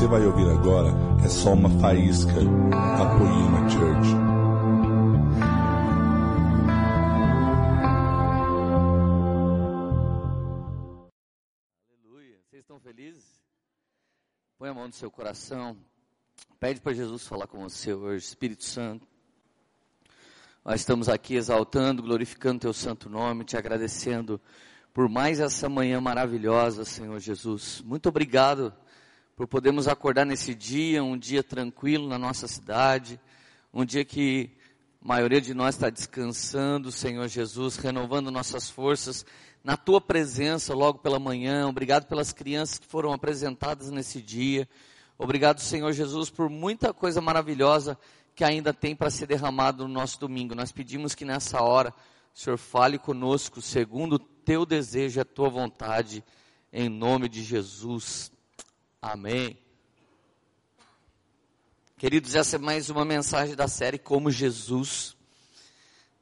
você vai ouvir agora é só uma faísca da Poema Church. Aleluia. Vocês estão felizes? Põe a mão no seu coração. Pede para Jesus falar com você hoje, Espírito Santo. Nós estamos aqui exaltando, glorificando Teu santo nome, te agradecendo por mais essa manhã maravilhosa, Senhor Jesus. Muito obrigado por podermos acordar nesse dia, um dia tranquilo na nossa cidade, um dia que a maioria de nós está descansando, Senhor Jesus, renovando nossas forças na Tua presença logo pela manhã. Obrigado pelas crianças que foram apresentadas nesse dia. Obrigado, Senhor Jesus, por muita coisa maravilhosa que ainda tem para ser derramado no nosso domingo. Nós pedimos que nessa hora o Senhor fale conosco segundo o teu desejo e a tua vontade, em nome de Jesus. Amém. Queridos, essa é mais uma mensagem da série Como Jesus.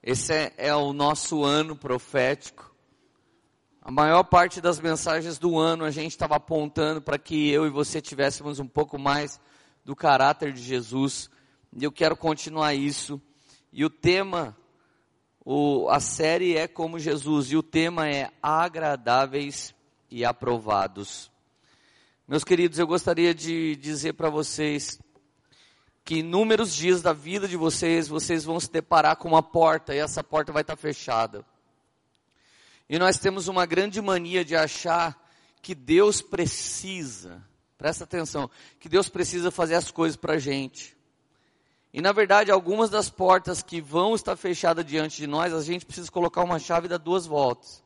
Esse é, é o nosso ano profético. A maior parte das mensagens do ano a gente estava apontando para que eu e você tivéssemos um pouco mais do caráter de Jesus. E eu quero continuar isso. E o tema, o, a série é como Jesus, e o tema é agradáveis e aprovados. Meus queridos, eu gostaria de dizer para vocês que inúmeros dias da vida de vocês, vocês vão se deparar com uma porta e essa porta vai estar fechada. E nós temos uma grande mania de achar que Deus precisa, presta atenção, que Deus precisa fazer as coisas para a gente. E na verdade, algumas das portas que vão estar fechadas diante de nós, a gente precisa colocar uma chave e dar duas voltas.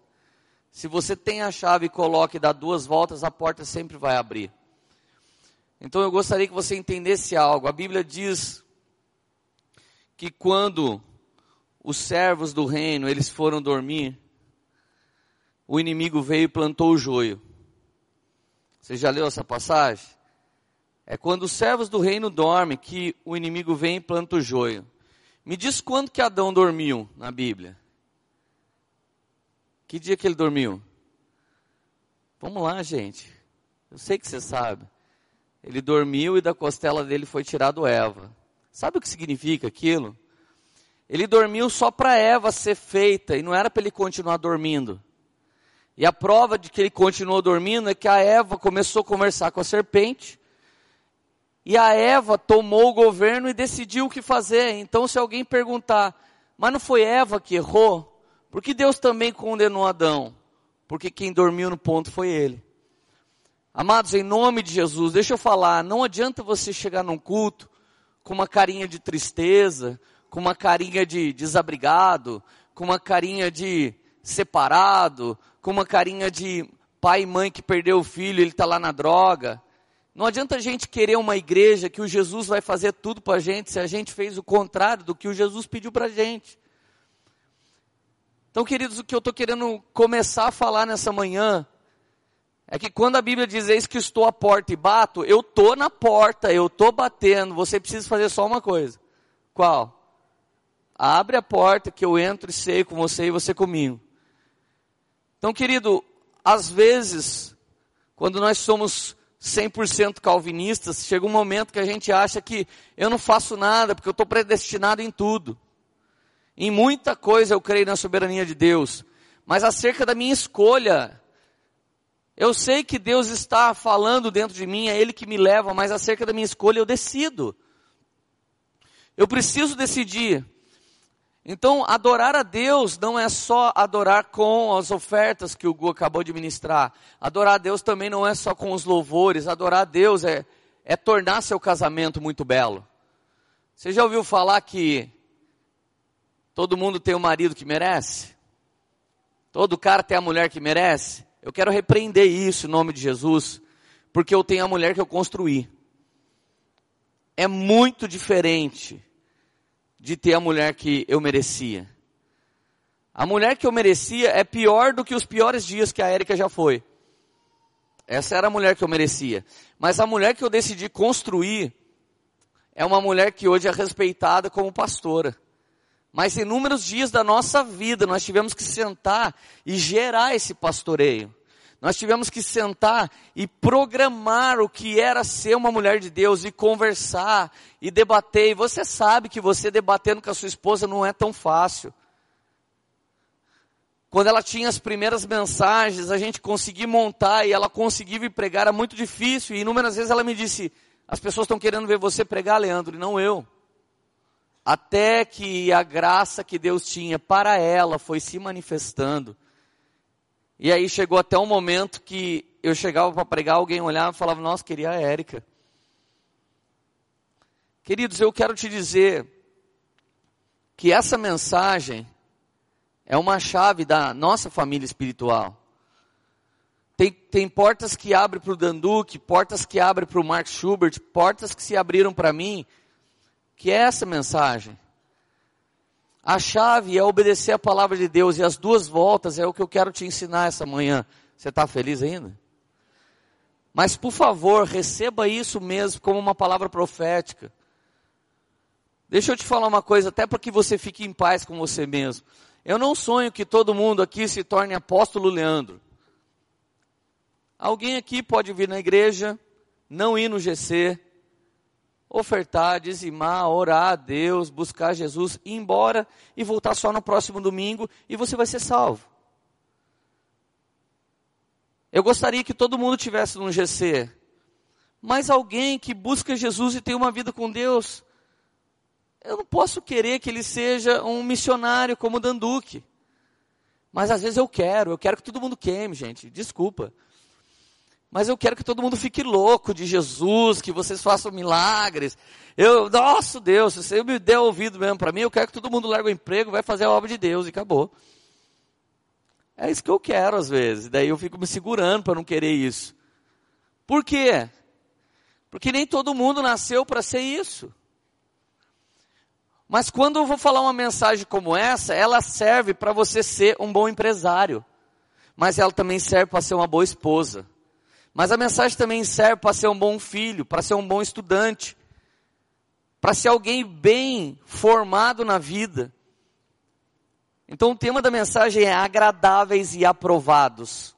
Se você tem a chave e coloca e dá duas voltas, a porta sempre vai abrir. Então eu gostaria que você entendesse algo. A Bíblia diz que quando os servos do reino, eles foram dormir, o inimigo veio e plantou o joio. Você já leu essa passagem? É quando os servos do reino dormem que o inimigo vem e planta o joio. Me diz quando que Adão dormiu na Bíblia? Que dia que ele dormiu? Vamos lá, gente. Eu sei que você sabe. Ele dormiu e da costela dele foi tirado Eva. Sabe o que significa aquilo? Ele dormiu só para Eva ser feita e não era para ele continuar dormindo. E a prova de que ele continuou dormindo é que a Eva começou a conversar com a serpente e a Eva tomou o governo e decidiu o que fazer. Então, se alguém perguntar, mas não foi Eva que errou? Por que Deus também condenou Adão? Porque quem dormiu no ponto foi ele. Amados, em nome de Jesus, deixa eu falar, não adianta você chegar num culto com uma carinha de tristeza, com uma carinha de desabrigado, com uma carinha de separado, com uma carinha de pai e mãe que perdeu o filho, ele está lá na droga. Não adianta a gente querer uma igreja que o Jesus vai fazer tudo para a gente se a gente fez o contrário do que o Jesus pediu para a gente. Então, queridos, o que eu estou querendo começar a falar nessa manhã é que quando a Bíblia diz eis que estou à porta e bato, eu estou na porta, eu estou batendo, você precisa fazer só uma coisa. Qual? Abre a porta que eu entro e sei com você e você comigo. Então, querido, às vezes, quando nós somos 100% calvinistas, chega um momento que a gente acha que eu não faço nada, porque eu estou predestinado em tudo. Em muita coisa eu creio na soberania de Deus, mas acerca da minha escolha, eu sei que Deus está falando dentro de mim, é Ele que me leva, mas acerca da minha escolha eu decido. Eu preciso decidir. Então, adorar a Deus não é só adorar com as ofertas que o Gu acabou de ministrar. Adorar a Deus também não é só com os louvores. Adorar a Deus é, é tornar seu casamento muito belo. Você já ouviu falar que todo mundo tem o marido que merece? Todo cara tem a mulher que merece? Eu quero repreender isso em nome de Jesus, porque eu tenho a mulher que eu construí. É muito diferente de ter a mulher que eu merecia. A mulher que eu merecia é pior do que os piores dias que a Érica já foi. Essa era a mulher que eu merecia. Mas a mulher que eu decidi construir é uma mulher que hoje é respeitada como pastora. Mas inúmeros dias da nossa vida nós tivemos que sentar e gerar esse pastoreio. Nós tivemos que sentar e programar o que era ser uma mulher de Deus e conversar e debater. E você sabe que você debatendo com a sua esposa não é tão fácil. Quando ela tinha as primeiras mensagens, a gente conseguia montar e ela conseguia vir pregar, era muito difícil. E inúmeras vezes ela me disse: As pessoas estão querendo ver você pregar, Leandro, e não eu. Até que a graça que Deus tinha para ela foi se manifestando. E aí chegou até um momento que eu chegava para pregar, alguém olhava e falava, nossa, queria a Érica. Queridos, eu quero te dizer que essa mensagem é uma chave da nossa família espiritual. Tem, tem portas que abrem para o Danduque, portas que abrem para o Mark Schubert, portas que se abriram para mim, que é essa mensagem. A chave é obedecer a palavra de Deus e as duas voltas é o que eu quero te ensinar essa manhã. Você está feliz ainda? Mas por favor, receba isso mesmo como uma palavra profética. Deixa eu te falar uma coisa, até para que você fique em paz com você mesmo. Eu não sonho que todo mundo aqui se torne apóstolo Leandro. Alguém aqui pode vir na igreja, não ir no GC, ofertar, dizimar, orar a Deus, buscar Jesus, ir embora e voltar só no próximo domingo e você vai ser salvo. Eu gostaria que todo mundo tivesse no GC, mas alguém que busca Jesus e tem uma vida com Deus, eu não posso querer que ele seja um missionário como Danduque. Mas às vezes eu quero, eu quero que todo mundo queime, gente, desculpa. Mas eu quero que todo mundo fique louco de Jesus, que vocês façam milagres. Eu, nossa Deus, se você me der ouvido mesmo para mim, eu quero que todo mundo largue o emprego, vai fazer a obra de Deus e acabou. É isso que eu quero às vezes. Daí eu fico me segurando para não querer isso. Por quê? Porque nem todo mundo nasceu para ser isso. Mas quando eu vou falar uma mensagem como essa, ela serve para você ser um bom empresário. Mas ela também serve para ser uma boa esposa. Mas a mensagem também serve para ser um bom filho, para ser um bom estudante, para ser alguém bem formado na vida. Então o tema da mensagem é agradáveis e aprovados.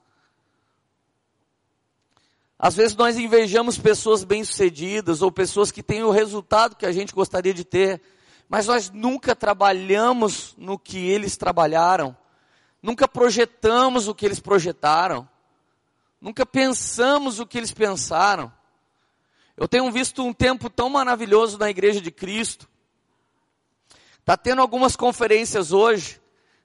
Às vezes nós invejamos pessoas bem-sucedidas ou pessoas que têm o resultado que a gente gostaria de ter, mas nós nunca trabalhamos no que eles trabalharam, nunca projetamos o que eles projetaram. Nunca pensamos o que eles pensaram. Eu tenho visto um tempo tão maravilhoso na igreja de Cristo. Está tendo algumas conferências hoje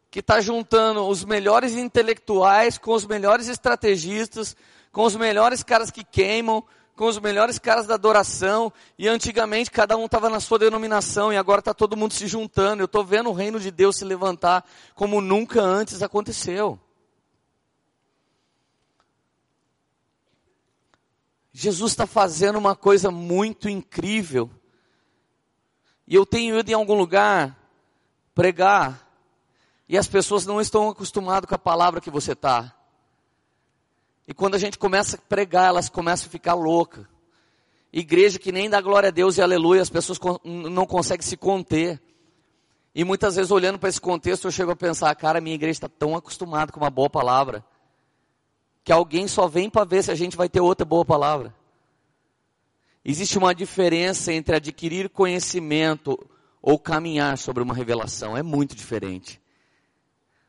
que está juntando os melhores intelectuais com os melhores estrategistas, com os melhores caras que queimam, com os melhores caras da adoração. E antigamente cada um estava na sua denominação e agora está todo mundo se juntando. Eu estou vendo o reino de Deus se levantar como nunca antes aconteceu. Jesus está fazendo uma coisa muito incrível. E eu tenho ido em algum lugar pregar, e as pessoas não estão acostumadas com a palavra que você está. E quando a gente começa a pregar, elas começam a ficar loucas. Igreja que nem dá glória a Deus e aleluia, as pessoas não conseguem se conter. E muitas vezes olhando para esse contexto, eu chego a pensar, cara, minha igreja está tão acostumada com uma boa palavra que alguém só vem para ver se a gente vai ter outra boa palavra. Existe uma diferença entre adquirir conhecimento ou caminhar sobre uma revelação, é muito diferente.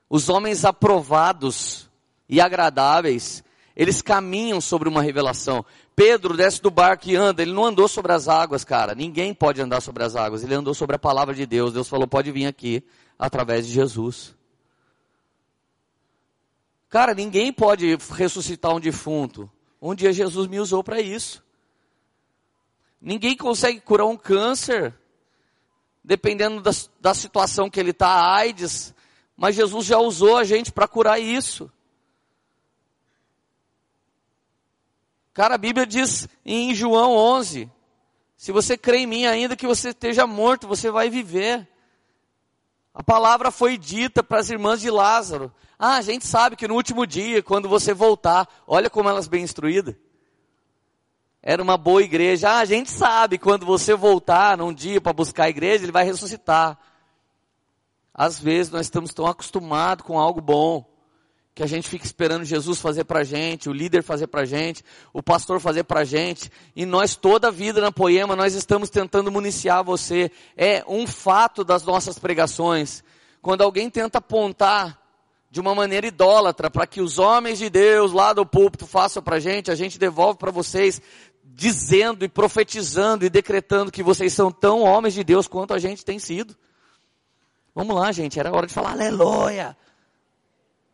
Os homens aprovados e agradáveis, eles caminham sobre uma revelação. Pedro desce do barco e anda, ele não andou sobre as águas, cara. Ninguém pode andar sobre as águas, ele andou sobre a palavra de Deus. Deus falou: pode vir aqui através de Jesus. Cara, ninguém pode ressuscitar um defunto. Um dia Jesus me usou para isso. Ninguém consegue curar um câncer, dependendo da, da situação que ele está, AIDS, mas Jesus já usou a gente para curar isso. Cara, a Bíblia diz em João 11: se você crê em mim, ainda que você esteja morto, você vai viver. A palavra foi dita para as irmãs de Lázaro. Ah, a gente sabe que no último dia, quando você voltar, olha como elas bem instruídas. Era uma boa igreja. Ah, a gente sabe quando você voltar num dia para buscar a igreja, ele vai ressuscitar. Às vezes nós estamos tão acostumados com algo bom que a gente fica esperando Jesus fazer pra gente, o líder fazer pra gente, o pastor fazer pra gente, e nós toda a vida na Poema, nós estamos tentando municiar você. É um fato das nossas pregações. Quando alguém tenta apontar de uma maneira idólatra para que os homens de Deus lá do púlpito façam pra gente, a gente devolve para vocês dizendo e profetizando e decretando que vocês são tão homens de Deus quanto a gente tem sido. Vamos lá, gente, era hora de falar aleluia.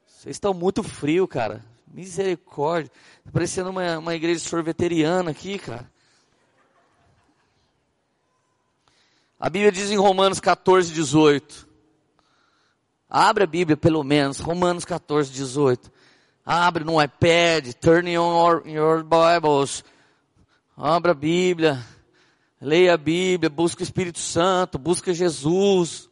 Vocês estão muito frio, cara. Misericórdia. Tá parecendo uma, uma igreja sorveteriana aqui, cara. A Bíblia diz em Romanos 14, 18. Abre a Bíblia, pelo menos. Romanos 14, 18. Abre no iPad. Turn on your, your Bibles. Abra a Bíblia. Leia a Bíblia. Busca o Espírito Santo. Busca Jesus.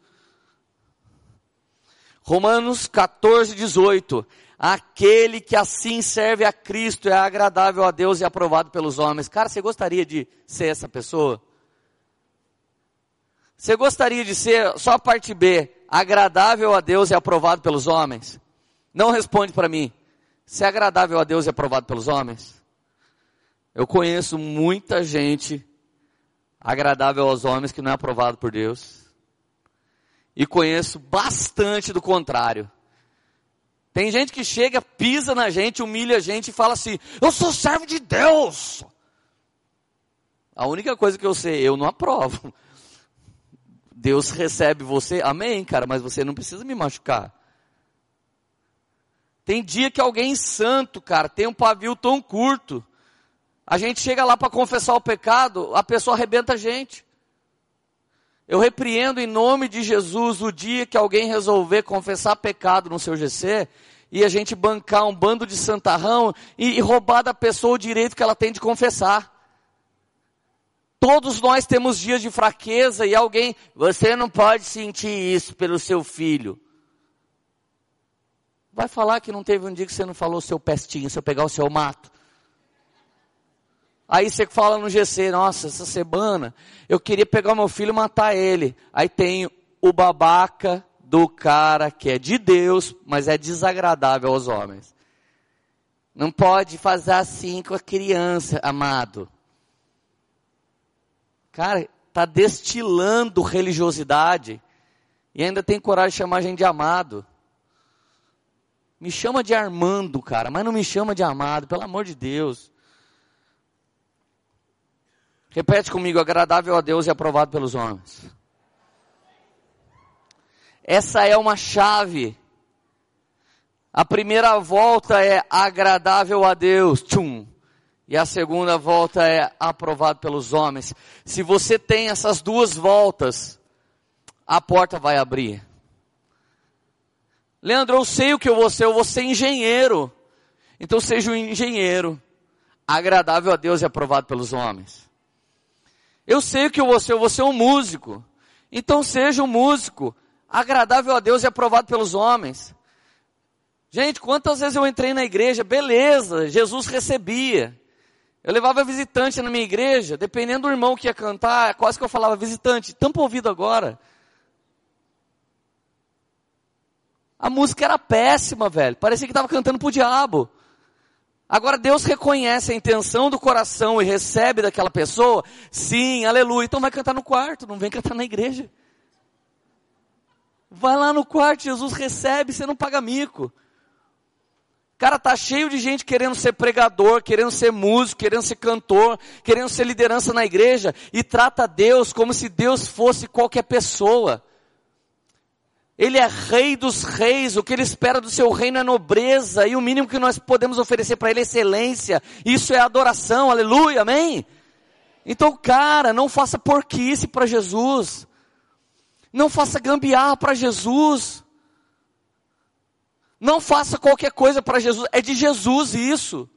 Romanos 14, 18. Aquele que assim serve a Cristo é agradável a Deus e aprovado pelos homens. Cara, você gostaria de ser essa pessoa? Você gostaria de ser, só a parte B, agradável a Deus e aprovado pelos homens? Não responde para mim. Se é agradável a Deus e aprovado pelos homens? Eu conheço muita gente agradável aos homens que não é aprovado por Deus e conheço bastante do contrário. Tem gente que chega, pisa na gente, humilha a gente e fala assim: Eu sou servo de Deus. A única coisa que eu sei, eu não aprovo. Deus recebe você, amém, cara, mas você não precisa me machucar. Tem dia que alguém santo, cara, tem um pavio tão curto. A gente chega lá para confessar o pecado, a pessoa arrebenta a gente. Eu repreendo em nome de Jesus o dia que alguém resolver confessar pecado no seu GC e a gente bancar um bando de santarrão e, e roubar da pessoa o direito que ela tem de confessar. Todos nós temos dias de fraqueza e alguém, você não pode sentir isso pelo seu filho. Vai falar que não teve um dia que você não falou seu pestinho, se eu pegar o seu mato. Aí você fala no GC, nossa, essa semana eu queria pegar meu filho e matar ele. Aí tem o babaca do cara que é de Deus, mas é desagradável aos homens. Não pode fazer assim com a criança, amado. Cara, tá destilando religiosidade e ainda tem coragem de chamar a gente de amado. Me chama de Armando, cara, mas não me chama de amado, pelo amor de Deus. Repete comigo, agradável a Deus e aprovado pelos homens. Essa é uma chave. A primeira volta é agradável a Deus, tchum. E a segunda volta é aprovado pelos homens. Se você tem essas duas voltas, a porta vai abrir. Leandro, eu sei o que eu vou ser, eu vou ser engenheiro. Então seja um engenheiro, agradável a Deus e aprovado pelos homens. Eu sei que eu vou ser um músico. Então seja um músico, agradável a Deus e aprovado pelos homens. Gente, quantas vezes eu entrei na igreja, beleza, Jesus recebia. Eu levava visitante na minha igreja, dependendo do irmão que ia cantar, quase que eu falava, visitante, tampa ouvido agora. A música era péssima, velho. Parecia que estava cantando pro diabo. Agora Deus reconhece a intenção do coração e recebe daquela pessoa, sim, aleluia. Então vai cantar no quarto, não vem cantar na igreja. Vai lá no quarto, Jesus recebe, você não paga mico. Cara, tá cheio de gente querendo ser pregador, querendo ser músico, querendo ser cantor, querendo ser liderança na igreja e trata Deus como se Deus fosse qualquer pessoa. Ele é rei dos reis, o que ele espera do seu reino é nobreza, e o mínimo que nós podemos oferecer para ele é excelência. Isso é adoração, aleluia, amém? Então, cara, não faça porquice para Jesus. Não faça gambiarra para Jesus. Não faça qualquer coisa para Jesus. É de Jesus isso.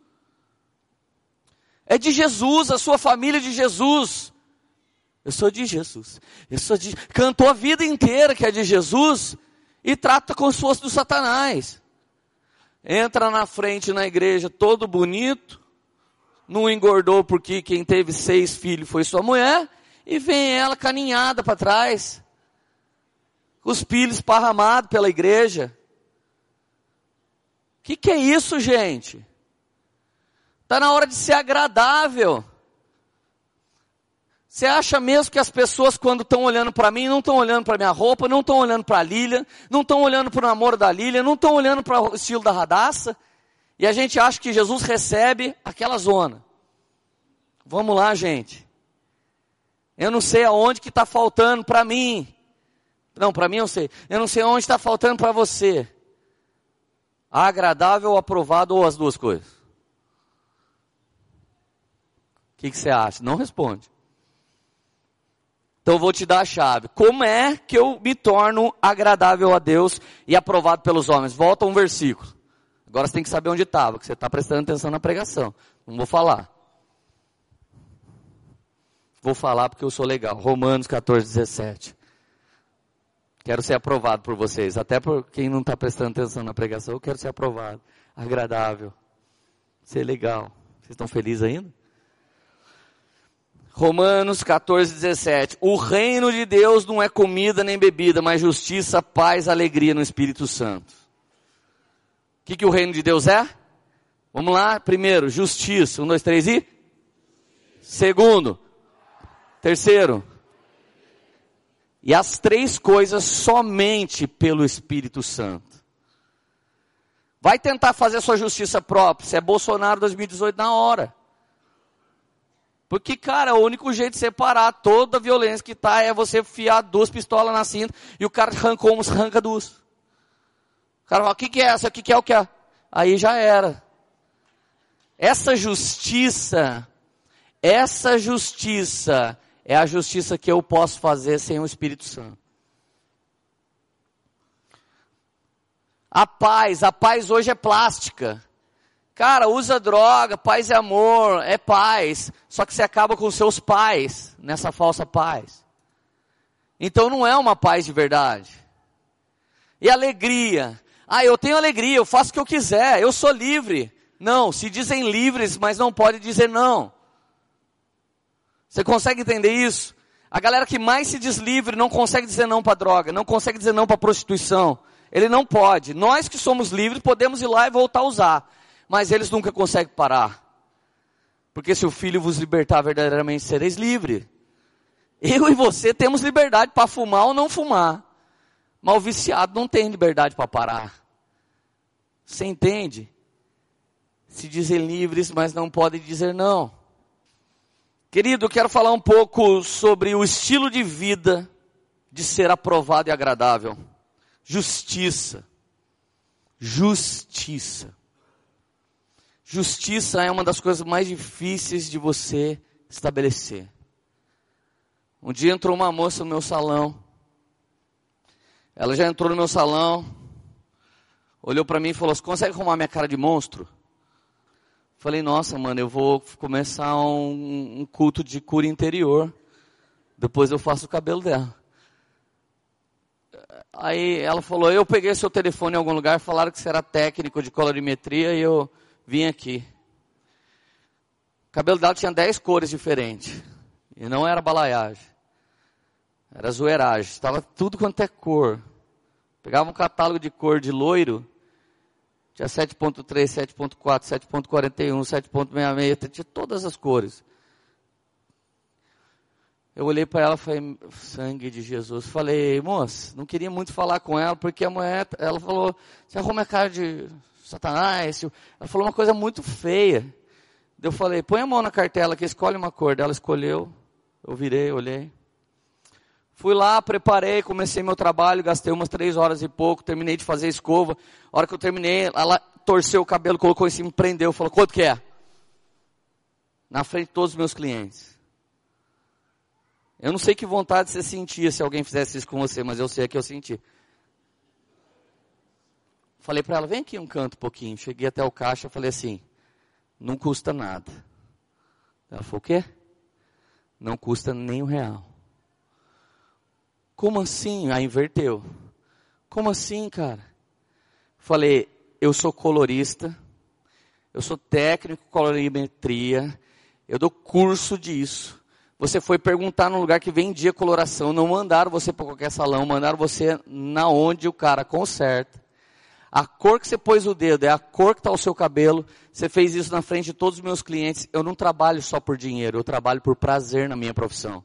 É de Jesus, a sua família é de Jesus. Eu sou de Jesus. Eu sou de. Cantou a vida inteira que é de Jesus e trata como se fosse do Satanás. Entra na frente na igreja todo bonito, não engordou porque quem teve seis filhos foi sua mulher, e vem ela caninhada para trás, os filhos esparramados pela igreja. que, que é isso, gente? Está na hora de ser agradável. Você acha mesmo que as pessoas, quando estão olhando para mim, não estão olhando para minha roupa, não estão olhando para a Lília, não estão olhando para o namoro da Lília, não estão olhando para o estilo da radaça? E a gente acha que Jesus recebe aquela zona. Vamos lá, gente. Eu não sei aonde que está faltando para mim. Não, para mim eu sei. Eu não sei onde está faltando para você. Agradável, aprovado ou as duas coisas? O que, que você acha? Não responde. Então eu vou te dar a chave. Como é que eu me torno agradável a Deus e aprovado pelos homens? Volta um versículo. Agora você tem que saber onde estava, que você está prestando atenção na pregação. Não vou falar. Vou falar porque eu sou legal. Romanos 14, 17. Quero ser aprovado por vocês. Até por quem não está prestando atenção na pregação, eu quero ser aprovado. Agradável. Ser legal. Vocês estão felizes ainda? Romanos 14, 17. O reino de Deus não é comida nem bebida, mas justiça, paz, alegria no Espírito Santo. O que, que o reino de Deus é? Vamos lá. Primeiro, justiça. Um, dois, três e? Segundo. Terceiro. E as três coisas somente pelo Espírito Santo. Vai tentar fazer sua justiça própria. Se é Bolsonaro 2018 na hora. Porque, cara, o único jeito de separar toda a violência que tá é você fiar duas pistolas na cinta e o cara arrancou uns, arranca duas. O cara fala, o que, que é essa? O que, que é o que é? Aí já era. Essa justiça, essa justiça é a justiça que eu posso fazer sem o Espírito Santo. A paz, a paz hoje é plástica. Cara, usa droga, paz é amor, é paz. Só que você acaba com seus pais nessa falsa paz. Então não é uma paz de verdade. E alegria. Ah, eu tenho alegria, eu faço o que eu quiser, eu sou livre. Não, se dizem livres, mas não pode dizer não. Você consegue entender isso? A galera que mais se diz livre não consegue dizer não para droga, não consegue dizer não para prostituição. Ele não pode. Nós que somos livres podemos ir lá e voltar a usar mas eles nunca conseguem parar. Porque se o Filho vos libertar verdadeiramente, sereis livre. Eu e você temos liberdade para fumar ou não fumar. Mas o viciado não tem liberdade para parar. Você entende? Se dizem livres, mas não podem dizer não. Querido, eu quero falar um pouco sobre o estilo de vida de ser aprovado e agradável. Justiça. Justiça. Justiça é uma das coisas mais difíceis de você estabelecer. Um dia entrou uma moça no meu salão. Ela já entrou no meu salão, olhou para mim e falou: Você consegue arrumar minha cara de monstro? Falei: Nossa, mano, eu vou começar um, um culto de cura interior. Depois eu faço o cabelo dela. Aí ela falou: Eu peguei seu telefone em algum lugar, falaram que você era técnico de colorimetria e eu vim aqui. O cabelo dela tinha dez cores diferentes. E não era balaiagem. Era zoeiragem. Estava tudo quanto é cor. Pegava um catálogo de cor de loiro. Tinha 7.3, 7.4, 7.41, 7.66. Tinha todas as cores. Eu olhei para ela e falei, sangue de Jesus. Falei, moça, não queria muito falar com ela, porque a mulher, ela falou, você arruma a cara de Satanás. Ela falou uma coisa muito feia. Eu falei, põe a mão na cartela que escolhe uma cor. Ela escolheu. Eu virei, olhei. Fui lá, preparei, comecei meu trabalho, gastei umas três horas e pouco, terminei de fazer escova. A hora que eu terminei, ela torceu o cabelo, colocou em cima, prendeu, falou, quanto que é? Na frente de todos os meus clientes. Eu não sei que vontade você sentia se alguém fizesse isso com você, mas eu sei que eu senti. Falei para ela, vem aqui um canto um pouquinho. Cheguei até o caixa, falei assim, não custa nada. Ela falou, o quê? Não custa nem um real. Como assim? Aí inverteu. Como assim, cara? Falei, eu sou colorista, eu sou técnico em colorimetria, eu dou curso disso. Você foi perguntar num lugar que vendia coloração, não mandaram você para qualquer salão, mandaram você na onde o cara conserta. A cor que você pôs o dedo é a cor que está o seu cabelo. Você fez isso na frente de todos os meus clientes. Eu não trabalho só por dinheiro, eu trabalho por prazer na minha profissão.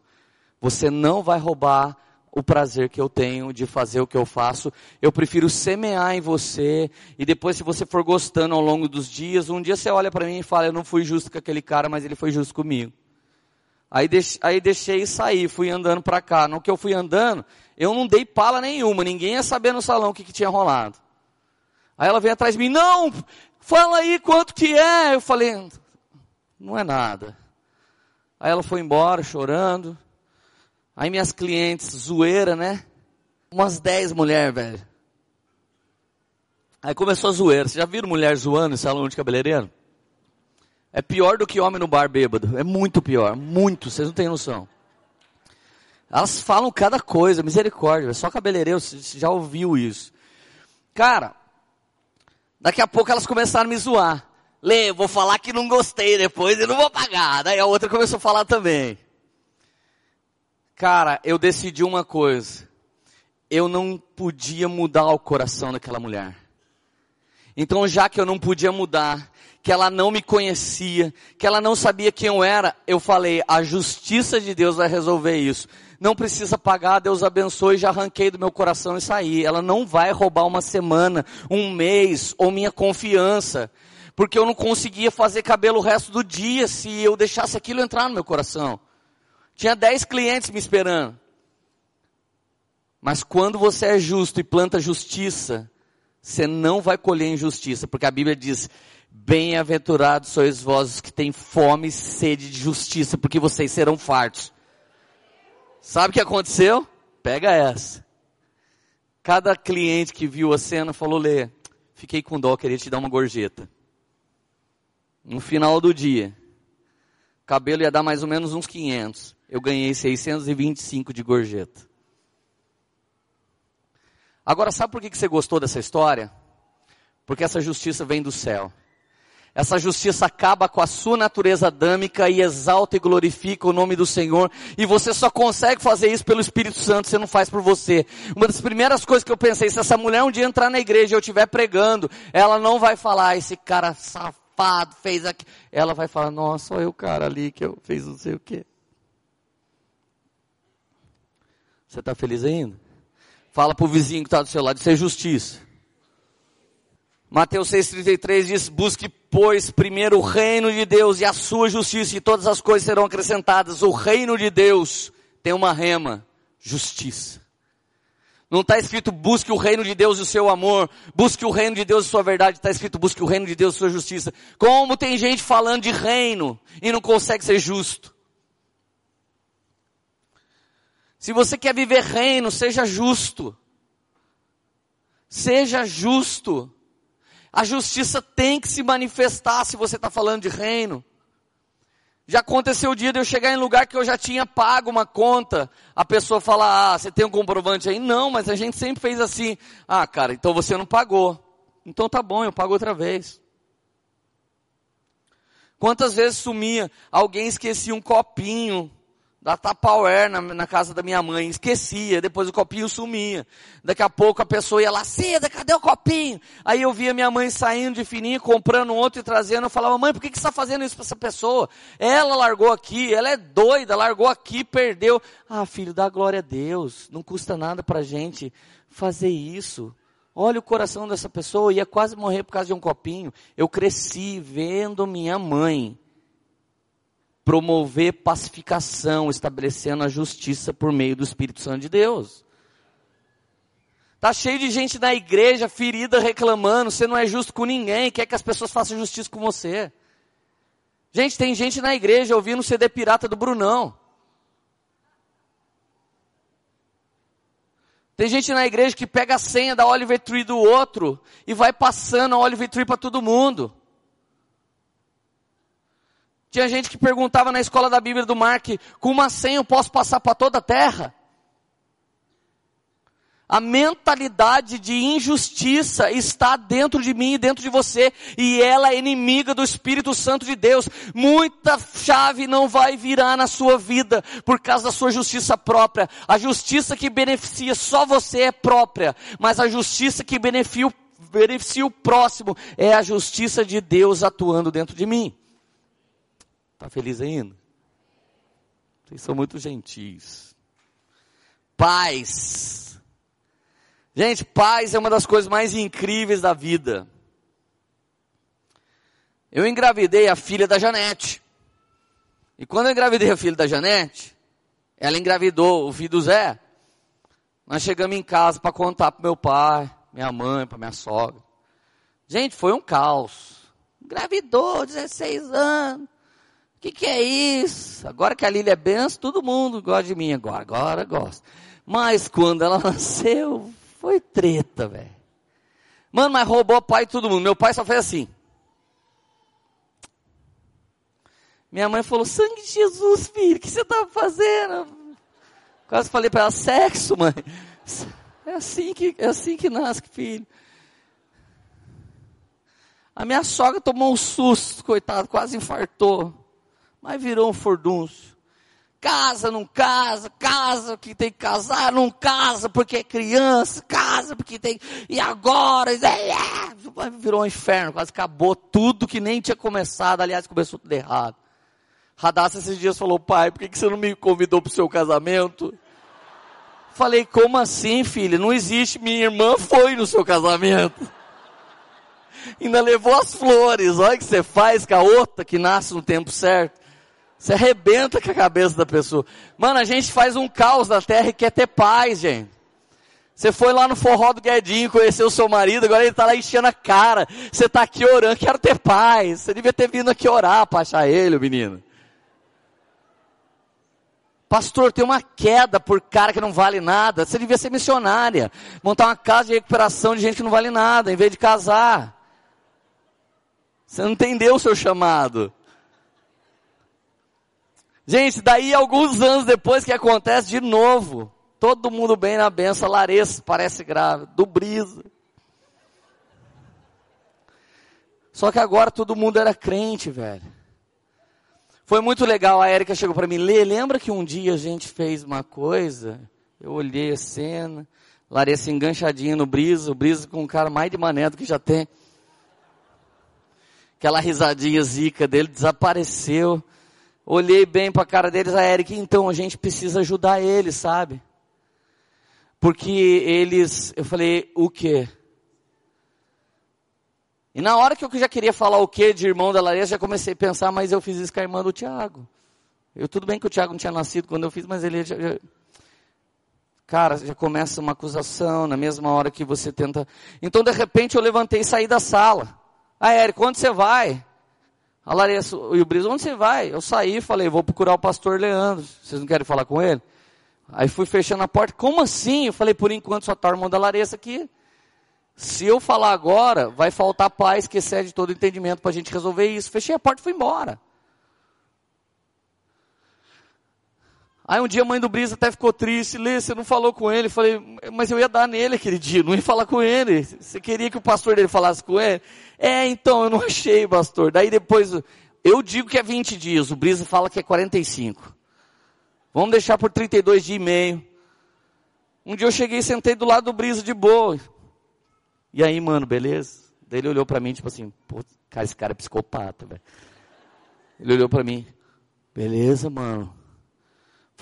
Você não vai roubar o prazer que eu tenho de fazer o que eu faço. Eu prefiro semear em você e depois se você for gostando ao longo dos dias, um dia você olha para mim e fala, eu não fui justo com aquele cara, mas ele foi justo comigo. Aí, deixe, aí deixei sair, fui andando para cá. No que eu fui andando, eu não dei pala nenhuma, ninguém ia saber no salão o que, que tinha rolado. Aí ela veio atrás de mim, não, fala aí quanto que é. Eu falei, não é nada. Aí ela foi embora chorando. Aí minhas clientes, zoeira, né? Umas 10 mulheres, velho. Aí começou a zoeira. Vocês já viram mulher zoando em salão de cabeleireiro? É pior do que homem no bar bêbado. É muito pior. Muito. Vocês não têm noção. Elas falam cada coisa. Misericórdia. Só cabeleireiro. Você já ouviu isso. Cara, daqui a pouco elas começaram a me zoar. Lê, vou falar que não gostei depois e não vou pagar. Daí a outra começou a falar também. Cara, eu decidi uma coisa. Eu não podia mudar o coração daquela mulher. Então, já que eu não podia mudar, que ela não me conhecia, que ela não sabia quem eu era, eu falei, a justiça de Deus vai resolver isso. Não precisa pagar, Deus abençoe, já arranquei do meu coração e saí. Ela não vai roubar uma semana, um mês, ou minha confiança. Porque eu não conseguia fazer cabelo o resto do dia se eu deixasse aquilo entrar no meu coração. Tinha dez clientes me esperando. Mas quando você é justo e planta justiça, você não vai colher injustiça, porque a Bíblia diz: Bem-aventurados sois vós que têm fome e sede de justiça, porque vocês serão fartos. Sabe o que aconteceu? Pega essa. Cada cliente que viu a cena falou: Lê, fiquei com dó, queria te dar uma gorjeta. No final do dia, cabelo ia dar mais ou menos uns 500 eu ganhei 625 de gorjeta. Agora, sabe por que você gostou dessa história? Porque essa justiça vem do céu. Essa justiça acaba com a sua natureza adâmica e exalta e glorifica o nome do Senhor. E você só consegue fazer isso pelo Espírito Santo, você não faz por você. Uma das primeiras coisas que eu pensei, se essa mulher um dia entrar na igreja e eu estiver pregando, ela não vai falar, esse cara safado fez aqui. Ela vai falar, nossa, olha o cara ali que eu fiz não sei o quê. Você está feliz ainda? Fala para o vizinho que está do seu lado, isso é justiça. Mateus 6,33 diz, busque, pois, primeiro o reino de Deus e a sua justiça, e todas as coisas serão acrescentadas. O reino de Deus tem uma rema, justiça. Não está escrito busque o reino de Deus e o seu amor, busque o reino de Deus e sua verdade, está escrito busque o reino de Deus e sua justiça. Como tem gente falando de reino e não consegue ser justo? Se você quer viver reino, seja justo. Seja justo. A justiça tem que se manifestar se você está falando de reino. Já aconteceu o dia de eu chegar em lugar que eu já tinha pago uma conta. A pessoa fala, ah, você tem um comprovante aí? Não, mas a gente sempre fez assim. Ah, cara, então você não pagou. Então tá bom, eu pago outra vez. Quantas vezes sumia, alguém esquecia um copinho da Tupperware na, na, casa da minha mãe, esquecia, depois o copinho sumia. Daqui a pouco a pessoa ia lá, Cida, cadê o copinho? Aí eu via minha mãe saindo de fininho, comprando outro e trazendo, eu falava, mãe, por que, que você está fazendo isso para essa pessoa? Ela largou aqui, ela é doida, largou aqui, perdeu. Ah, filho, dá glória a Deus, não custa nada para gente fazer isso. Olha o coração dessa pessoa, ia quase morrer por causa de um copinho. Eu cresci vendo minha mãe promover pacificação, estabelecendo a justiça por meio do Espírito Santo de Deus. Tá cheio de gente na igreja ferida reclamando, você não é justo com ninguém, quer que as pessoas façam justiça com você. Gente, tem gente na igreja ouvindo CD pirata do Brunão. Tem gente na igreja que pega a senha da Oliver Tree do outro e vai passando a Oliver Tree para todo mundo. Tinha gente que perguntava na escola da Bíblia do Mark, com uma senha eu posso passar para toda a terra? A mentalidade de injustiça está dentro de mim e dentro de você, e ela é inimiga do Espírito Santo de Deus. Muita chave não vai virar na sua vida por causa da sua justiça própria. A justiça que beneficia só você é própria, mas a justiça que beneficia, beneficia o próximo, é a justiça de Deus atuando dentro de mim. Está feliz ainda? Vocês são muito gentis. Paz. Gente, paz é uma das coisas mais incríveis da vida. Eu engravidei a filha da Janete. E quando eu engravidei a filha da Janete, ela engravidou o filho do Zé. Nós chegamos em casa para contar para meu pai, minha mãe, para minha sogra. Gente, foi um caos. Engravidou, 16 anos. Que, que é isso? Agora que a Lília é benção, todo mundo gosta de mim agora. Agora gosta. Mas quando ela nasceu, foi treta, velho. Mano, mas roubou o pai de todo mundo. Meu pai só fez assim. Minha mãe falou, sangue de Jesus, filho, o que você está fazendo? Quase falei para ela, sexo, mãe. É assim que, é assim que nasce, filho. A minha sogra tomou um susto, coitado, quase infartou. Mas virou um fordunço. Casa, não casa, casa, que tem que casar, não casa, porque é criança, casa, porque tem. E agora? É, virou um inferno, quase acabou tudo que nem tinha começado. Aliás, começou tudo errado. Radassa esses dias falou, pai, por que, que você não me convidou para o seu casamento? Falei, como assim, filha? Não existe, minha irmã foi no seu casamento. Ainda levou as flores, olha o que você faz com a outra que nasce no tempo certo. Você arrebenta com a cabeça da pessoa. Mano, a gente faz um caos na terra e quer ter paz, gente. Você foi lá no forró do Guedinho, conheceu o seu marido, agora ele está lá enchendo a cara. Você está aqui orando, quero ter paz. Você devia ter vindo aqui orar para achar ele, menino. Pastor, tem uma queda por cara que não vale nada. Você devia ser missionária. Montar uma casa de recuperação de gente que não vale nada, em vez de casar. Você não entendeu o seu chamado. Gente, daí alguns anos depois que acontece de novo. Todo mundo bem na benção. Larissa parece grave. Do Brisa. Só que agora todo mundo era crente, velho. Foi muito legal, a Érica chegou para mim, Lê, lembra que um dia a gente fez uma coisa? Eu olhei a cena, Larissa enganchadinha no Brisa, o Brisa com um cara mais de mané do que já tem. Aquela risadinha zica dele desapareceu. Olhei bem para a cara deles, a Érica, então a gente precisa ajudar eles, sabe? Porque eles, eu falei, o quê? E na hora que eu já queria falar o que de irmão da Larissa, já comecei a pensar, mas eu fiz isso com a irmã do Tiago. Eu, tudo bem que o Tiago não tinha nascido quando eu fiz, mas ele já, já, Cara, já começa uma acusação na mesma hora que você tenta. Então, de repente, eu levantei e saí da sala. Ah, Érico, onde você vai? A Larissa e o Brisa, onde você vai? Eu saí e falei, vou procurar o pastor Leandro. Vocês não querem falar com ele? Aí fui fechando a porta. Como assim? Eu falei, por enquanto só está o irmão da Larissa aqui. Se eu falar agora, vai faltar paz que excede todo entendimento para a gente resolver isso. Fechei a porta e fui embora. Aí um dia a mãe do Brisa até ficou triste, Lê, você não falou com ele. Falei, mas eu ia dar nele aquele dia, não ia falar com ele. Você queria que o pastor dele falasse com ele? É, então, eu não achei, pastor. Daí depois, eu digo que é 20 dias, o Brisa fala que é 45. Vamos deixar por 32 dias e meio. Um dia eu cheguei e sentei do lado do Brisa de boa. E aí, mano, beleza? Daí ele olhou para mim, tipo assim, pô, cara, esse cara é psicopata, velho. Ele olhou para mim, beleza, mano.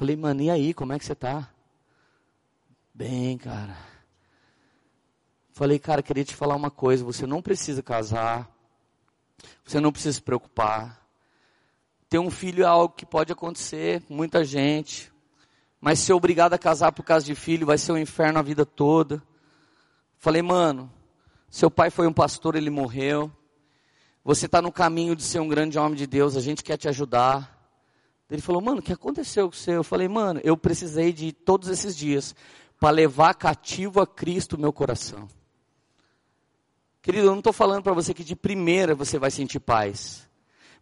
Falei, mano, e aí, como é que você tá? Bem, cara. Falei, cara, queria te falar uma coisa, você não precisa casar, você não precisa se preocupar. Ter um filho é algo que pode acontecer muita gente, mas ser obrigado a casar por causa de filho vai ser um inferno a vida toda. Falei, mano, seu pai foi um pastor, ele morreu. Você está no caminho de ser um grande homem de Deus, a gente quer te ajudar. Ele falou, mano, o que aconteceu com você? Eu falei, mano, eu precisei de todos esses dias para levar cativo a Cristo meu coração. Querido, eu não estou falando para você que de primeira você vai sentir paz.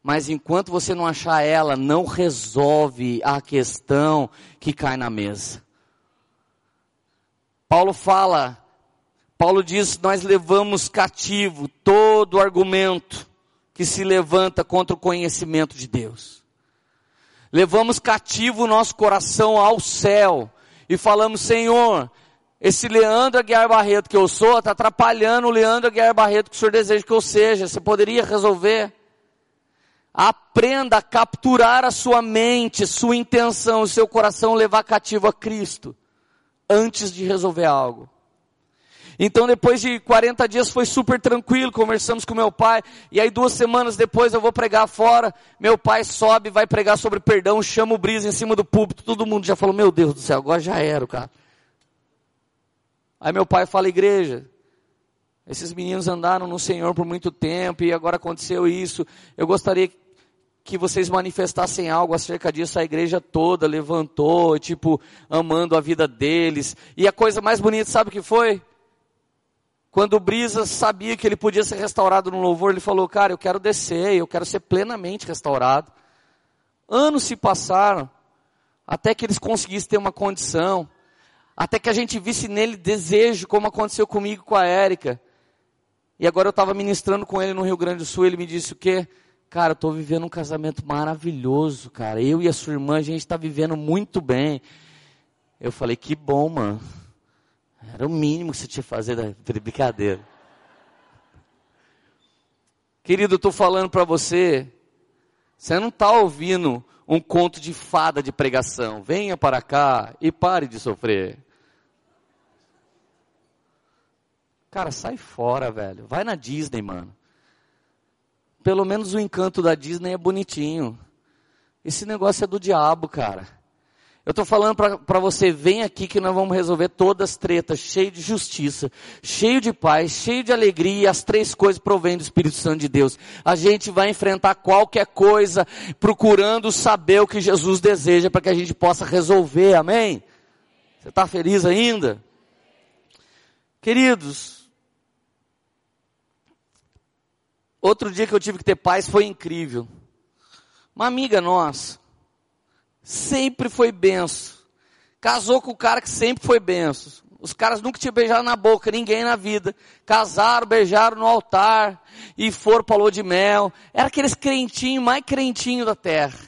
Mas enquanto você não achar ela, não resolve a questão que cai na mesa. Paulo fala Paulo diz: Nós levamos cativo todo argumento que se levanta contra o conhecimento de Deus. Levamos cativo o nosso coração ao céu e falamos: Senhor, esse Leandro Aguiar Barreto que eu sou está atrapalhando o Leandro Aguiar Barreto que o senhor deseja que eu seja. Você poderia resolver? Aprenda a capturar a sua mente, sua intenção, o seu coração, levar cativo a Cristo, antes de resolver algo. Então depois de 40 dias foi super tranquilo, conversamos com meu pai, e aí duas semanas depois eu vou pregar fora, meu pai sobe, vai pregar sobre perdão, chama o brisa em cima do púlpito, todo mundo já falou, meu Deus do céu, agora já era, cara. Aí meu pai fala, igreja, esses meninos andaram no Senhor por muito tempo e agora aconteceu isso. Eu gostaria que vocês manifestassem algo acerca disso. A igreja toda levantou, tipo, amando a vida deles. E a coisa mais bonita, sabe o que foi? Quando o Brisa sabia que ele podia ser restaurado no louvor, ele falou, cara, eu quero descer, eu quero ser plenamente restaurado. Anos se passaram, até que eles conseguissem ter uma condição até que a gente visse nele desejo, como aconteceu comigo com a Érica. E agora eu estava ministrando com ele no Rio Grande do Sul, ele me disse o quê? Cara, eu estou vivendo um casamento maravilhoso, cara. Eu e a sua irmã, a gente está vivendo muito bem. Eu falei, que bom, mano. Era o mínimo que você tinha que fazer da brincadeira. Querido, eu estou falando para você, você não está ouvindo um conto de fada de pregação. Venha para cá e pare de sofrer. Cara, sai fora, velho. Vai na Disney, mano. Pelo menos o encanto da Disney é bonitinho. Esse negócio é do diabo, cara. Eu estou falando para você, vem aqui que nós vamos resolver todas as tretas, cheio de justiça, cheio de paz, cheio de alegria, e as três coisas provêm do Espírito Santo de Deus. A gente vai enfrentar qualquer coisa, procurando saber o que Jesus deseja para que a gente possa resolver, amém? Você está feliz ainda? Queridos, Outro dia que eu tive que ter paz foi incrível. Uma amiga nossa, sempre foi benção. Casou com o cara que sempre foi benção. Os caras nunca tinham beijado na boca, ninguém na vida. Casaram, beijaram no altar e foram para lua de mel. Era aqueles crentinhos, mais crentinho da terra.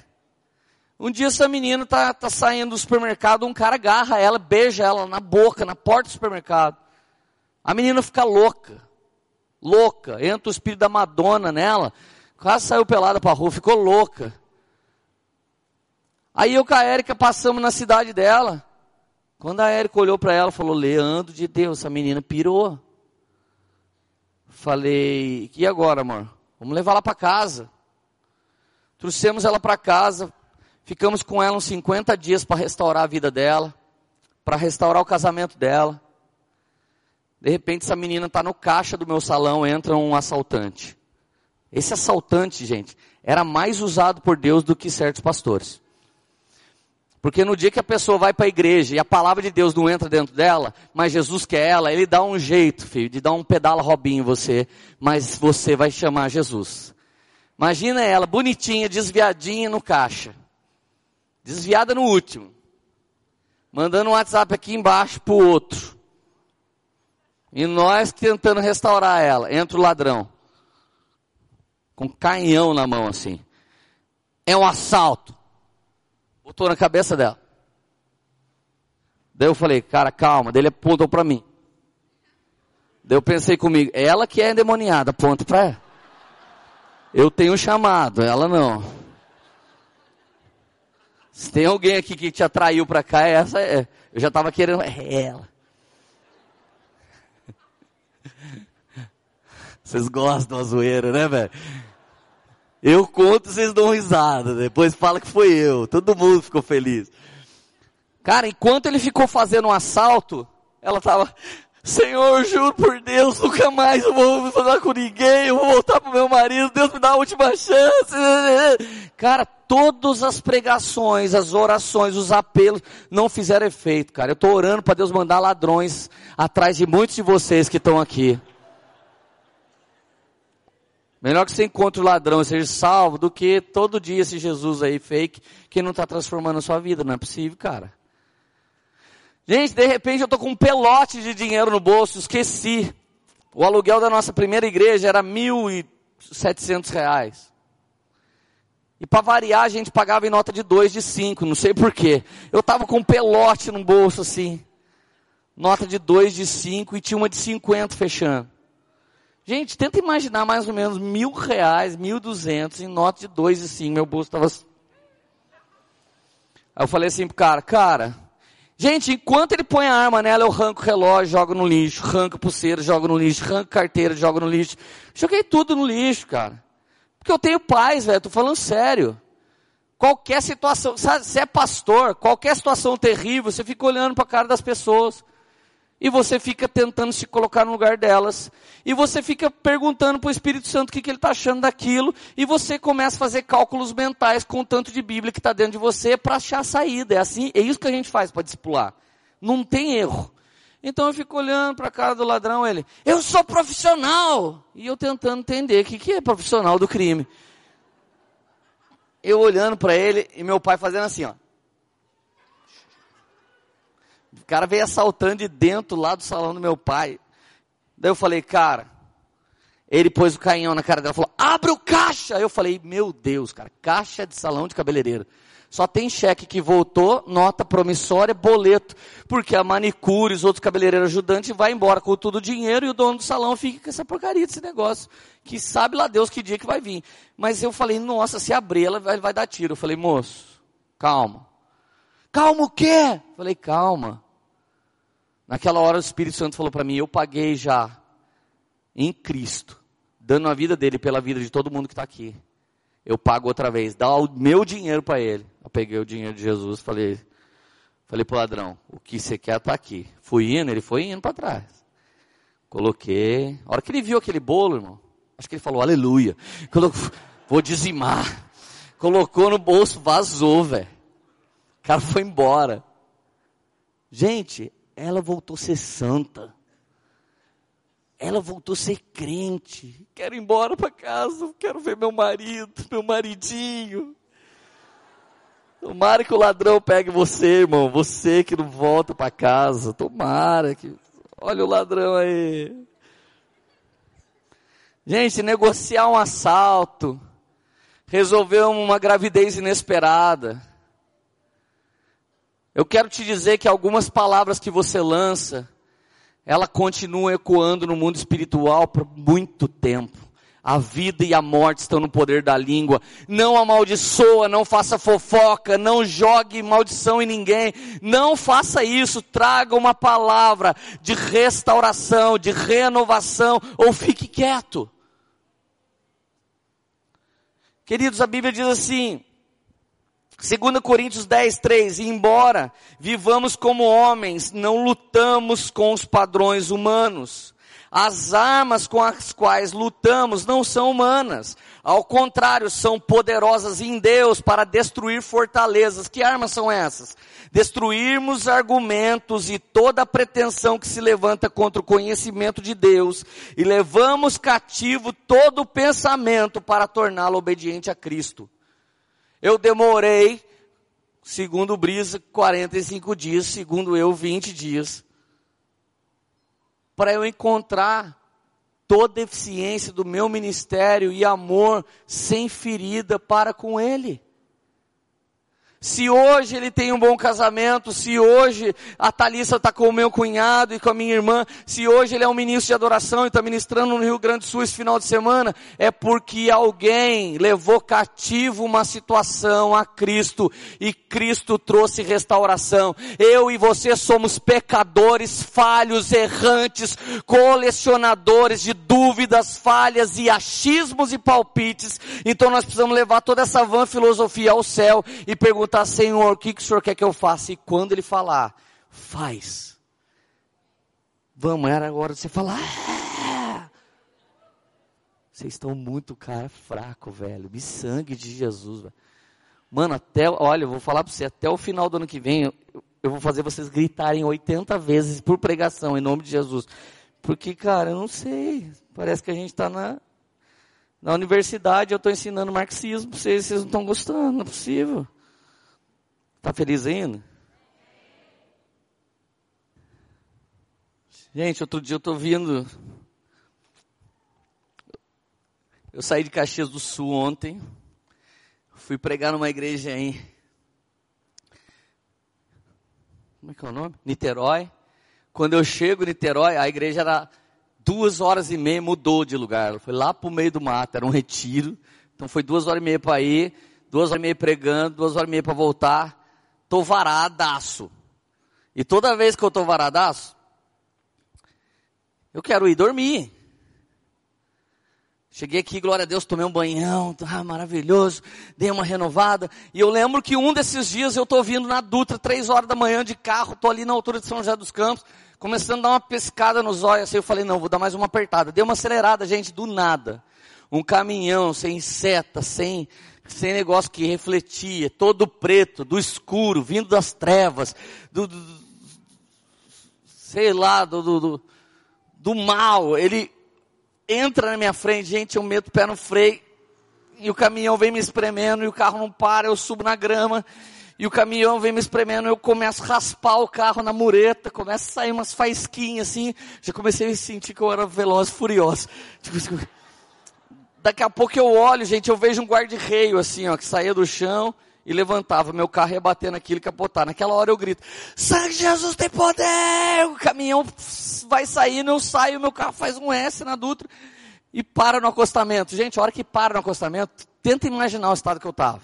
Um dia essa menina tá, tá saindo do supermercado, um cara agarra ela, beija ela na boca, na porta do supermercado. A menina fica louca louca, entra o espírito da Madonna nela, quase saiu pelada para rua, ficou louca. Aí eu com a Érica passamos na cidade dela. Quando a Érica olhou para ela, falou: Leandro de Deus, essa menina pirou. Falei: E agora, amor? Vamos levar ela para casa. Trouxemos ela para casa, ficamos com ela uns 50 dias para restaurar a vida dela, para restaurar o casamento dela. De repente essa menina está no caixa do meu salão, entra um assaltante. Esse assaltante, gente, era mais usado por Deus do que certos pastores. Porque no dia que a pessoa vai para a igreja e a palavra de Deus não entra dentro dela, mas Jesus quer ela, ele dá um jeito, filho, de dar um pedala robinho em você, mas você vai chamar Jesus. Imagina ela, bonitinha, desviadinha no caixa. Desviada no último. Mandando um WhatsApp aqui embaixo pro outro. E nós tentando restaurar ela. Entra o ladrão. Com canhão na mão assim. É um assalto. Botou na cabeça dela. Daí eu falei, cara, calma. Daí ele apontou para mim. Daí eu pensei comigo, ela que é endemoniada, ponto para ela. Eu tenho chamado, ela não. Se tem alguém aqui que te atraiu para cá, essa é. Eu já estava querendo, é ela. Vocês gostam da zoeira, né, velho? Eu conto, vocês dão risada. Depois fala que foi eu. Todo mundo ficou feliz. Cara, enquanto ele ficou fazendo um assalto, ela tava, Senhor, juro por Deus, nunca mais eu vou falar com ninguém, eu vou voltar pro meu marido, Deus me dá a última chance. Cara, todas as pregações, as orações, os apelos não fizeram efeito, cara. Eu tô orando para Deus mandar ladrões atrás de muitos de vocês que estão aqui. Melhor que você encontre o ladrão e seja salvo do que todo dia esse Jesus aí fake que não está transformando a sua vida. Não é possível, cara. Gente, de repente eu tô com um pelote de dinheiro no bolso, esqueci. O aluguel da nossa primeira igreja era setecentos reais. E para variar a gente pagava em nota de dois, de cinco, não sei porquê. Eu tava com um pelote no bolso assim. nota de 2, de 5 e tinha uma de 50 fechando. Gente, tenta imaginar mais ou menos mil reais, mil duzentos em nota de 2 e 5. Meu bolso estava... Aí eu falei assim pro cara, cara, gente, enquanto ele põe a arma nela, eu arranco relógio, jogo no lixo, arranco pulseira, jogo no lixo, arranco carteira, jogo no lixo. Joguei tudo no lixo, cara. Porque eu tenho paz, velho, tô falando sério. Qualquer situação, sabe, você é pastor, qualquer situação terrível, você fica olhando para a cara das pessoas. E você fica tentando se colocar no lugar delas. E você fica perguntando para o Espírito Santo o que, que ele está achando daquilo. E você começa a fazer cálculos mentais com o tanto de Bíblia que está dentro de você para achar a saída. É assim, é isso que a gente faz para discipular. Não tem erro. Então eu fico olhando para a cara do ladrão, ele, eu sou profissional! E eu tentando entender o que, que é profissional do crime eu olhando para ele e meu pai fazendo assim, ó. O cara veio assaltando de dentro lá do salão do meu pai. Daí eu falei, cara, ele pôs o canhão na cara dela e falou, abre o caixa! Eu falei, meu Deus, cara, caixa de salão de cabeleireiro. Só tem cheque que voltou, nota promissória, boleto. Porque a manicure, os outros cabeleireiros ajudantes vai embora com todo o dinheiro e o dono do salão fica com essa porcaria desse negócio. Que sabe lá Deus que dia que vai vir. Mas eu falei, nossa, se abrir ela vai, vai dar tiro. Eu falei, moço, calma. Calma o quê? Eu falei, calma. Naquela hora o Espírito Santo falou para mim, eu paguei já em Cristo, dando a vida dele pela vida de todo mundo que está aqui eu pago outra vez, dá o meu dinheiro para ele. Eu peguei o dinheiro de Jesus, falei, falei pro ladrão, o que você quer tá aqui. Fui indo, ele foi indo para trás. Coloquei, a hora que ele viu aquele bolo, irmão, acho que ele falou, aleluia, Colocou, vou dizimar. Colocou no bolso, vazou, velho. O cara foi embora. Gente, ela voltou a ser santa. Ela voltou a ser crente. Quero ir embora para casa, quero ver meu marido, meu maridinho. Tomara que o ladrão pegue você, irmão. Você que não volta para casa. Tomara que. Olha o ladrão aí. Gente, negociar um assalto. Resolver uma gravidez inesperada. Eu quero te dizer que algumas palavras que você lança ela continua ecoando no mundo espiritual por muito tempo. A vida e a morte estão no poder da língua. Não amaldiçoa, não faça fofoca, não jogue maldição em ninguém. Não faça isso. Traga uma palavra de restauração, de renovação, ou fique quieto. Queridos, a Bíblia diz assim: 2 Coríntios 10, 3, e embora vivamos como homens, não lutamos com os padrões humanos. As armas com as quais lutamos não são humanas. Ao contrário, são poderosas em Deus para destruir fortalezas. Que armas são essas? Destruirmos argumentos e toda pretensão que se levanta contra o conhecimento de Deus e levamos cativo todo pensamento para torná-lo obediente a Cristo. Eu demorei, segundo o Brisa, 45 dias, segundo eu, 20 dias, para eu encontrar toda eficiência do meu ministério e amor sem ferida para com ele. Se hoje ele tem um bom casamento, se hoje a Thalissa está com o meu cunhado e com a minha irmã, se hoje ele é um ministro de adoração e está ministrando no Rio Grande do Sul esse final de semana, é porque alguém levou cativo uma situação a Cristo e Cristo trouxe restauração. Eu e você somos pecadores, falhos, errantes, colecionadores de dúvidas, falhas e achismos e palpites. Então nós precisamos levar toda essa van filosofia ao céu e perguntar perguntar, Senhor, o que, que o Senhor quer que eu faça? E quando Ele falar, faz. Vamos, era agora você falar. Vocês estão muito cara fraco, velho. Me sangue de Jesus, velho. Mano, até, olha, eu vou falar para você, até o final do ano que vem, eu, eu vou fazer vocês gritarem 80 vezes por pregação, em nome de Jesus. Porque, cara, eu não sei. Parece que a gente está na, na universidade, eu estou ensinando marxismo, vocês, vocês não estão gostando, não é possível. Está feliz ainda? Gente, outro dia eu estou vindo. Eu saí de Caxias do Sul ontem. Fui pregar numa igreja em. Como é que é o nome? Niterói. quando eu chego em Niterói, a igreja era duas horas e meia, mudou de lugar. Foi lá para o meio do mato, era um retiro. Então foi duas horas e meia para ir, duas horas e meia pregando, duas horas e meia para voltar. Tô varadaço. E toda vez que eu tô varadaço, eu quero ir dormir. Cheguei aqui, glória a Deus, tomei um banhão, ah, maravilhoso, dei uma renovada. E eu lembro que um desses dias eu estou vindo na Dutra, três horas da manhã de carro, estou ali na altura de São José dos Campos, começando a dar uma pescada nos olhos, assim, eu falei, não, vou dar mais uma apertada. Dei uma acelerada, gente, do nada. Um caminhão sem seta, sem, sem negócio que refletia, todo preto, do escuro, vindo das trevas, do, do sei lá, do, do, do, mal. Ele entra na minha frente, gente, eu meto o pé no freio, e o caminhão vem me espremendo, e o carro não para, eu subo na grama, e o caminhão vem me espremendo, eu começo a raspar o carro na mureta, começa a sair umas faisquinhas assim, já comecei a sentir que eu era veloz furioso. Tipo, daqui a pouco eu olho, gente, eu vejo um guarda-reio assim, ó, que saía do chão, e levantava, meu carro ia bater naquilo e capotar. Naquela hora eu grito, sangue Jesus tem poder! O caminhão vai saindo, eu saio, meu carro faz um S na Dutra e para no acostamento. Gente, a hora que para no acostamento, tenta imaginar o estado que eu estava.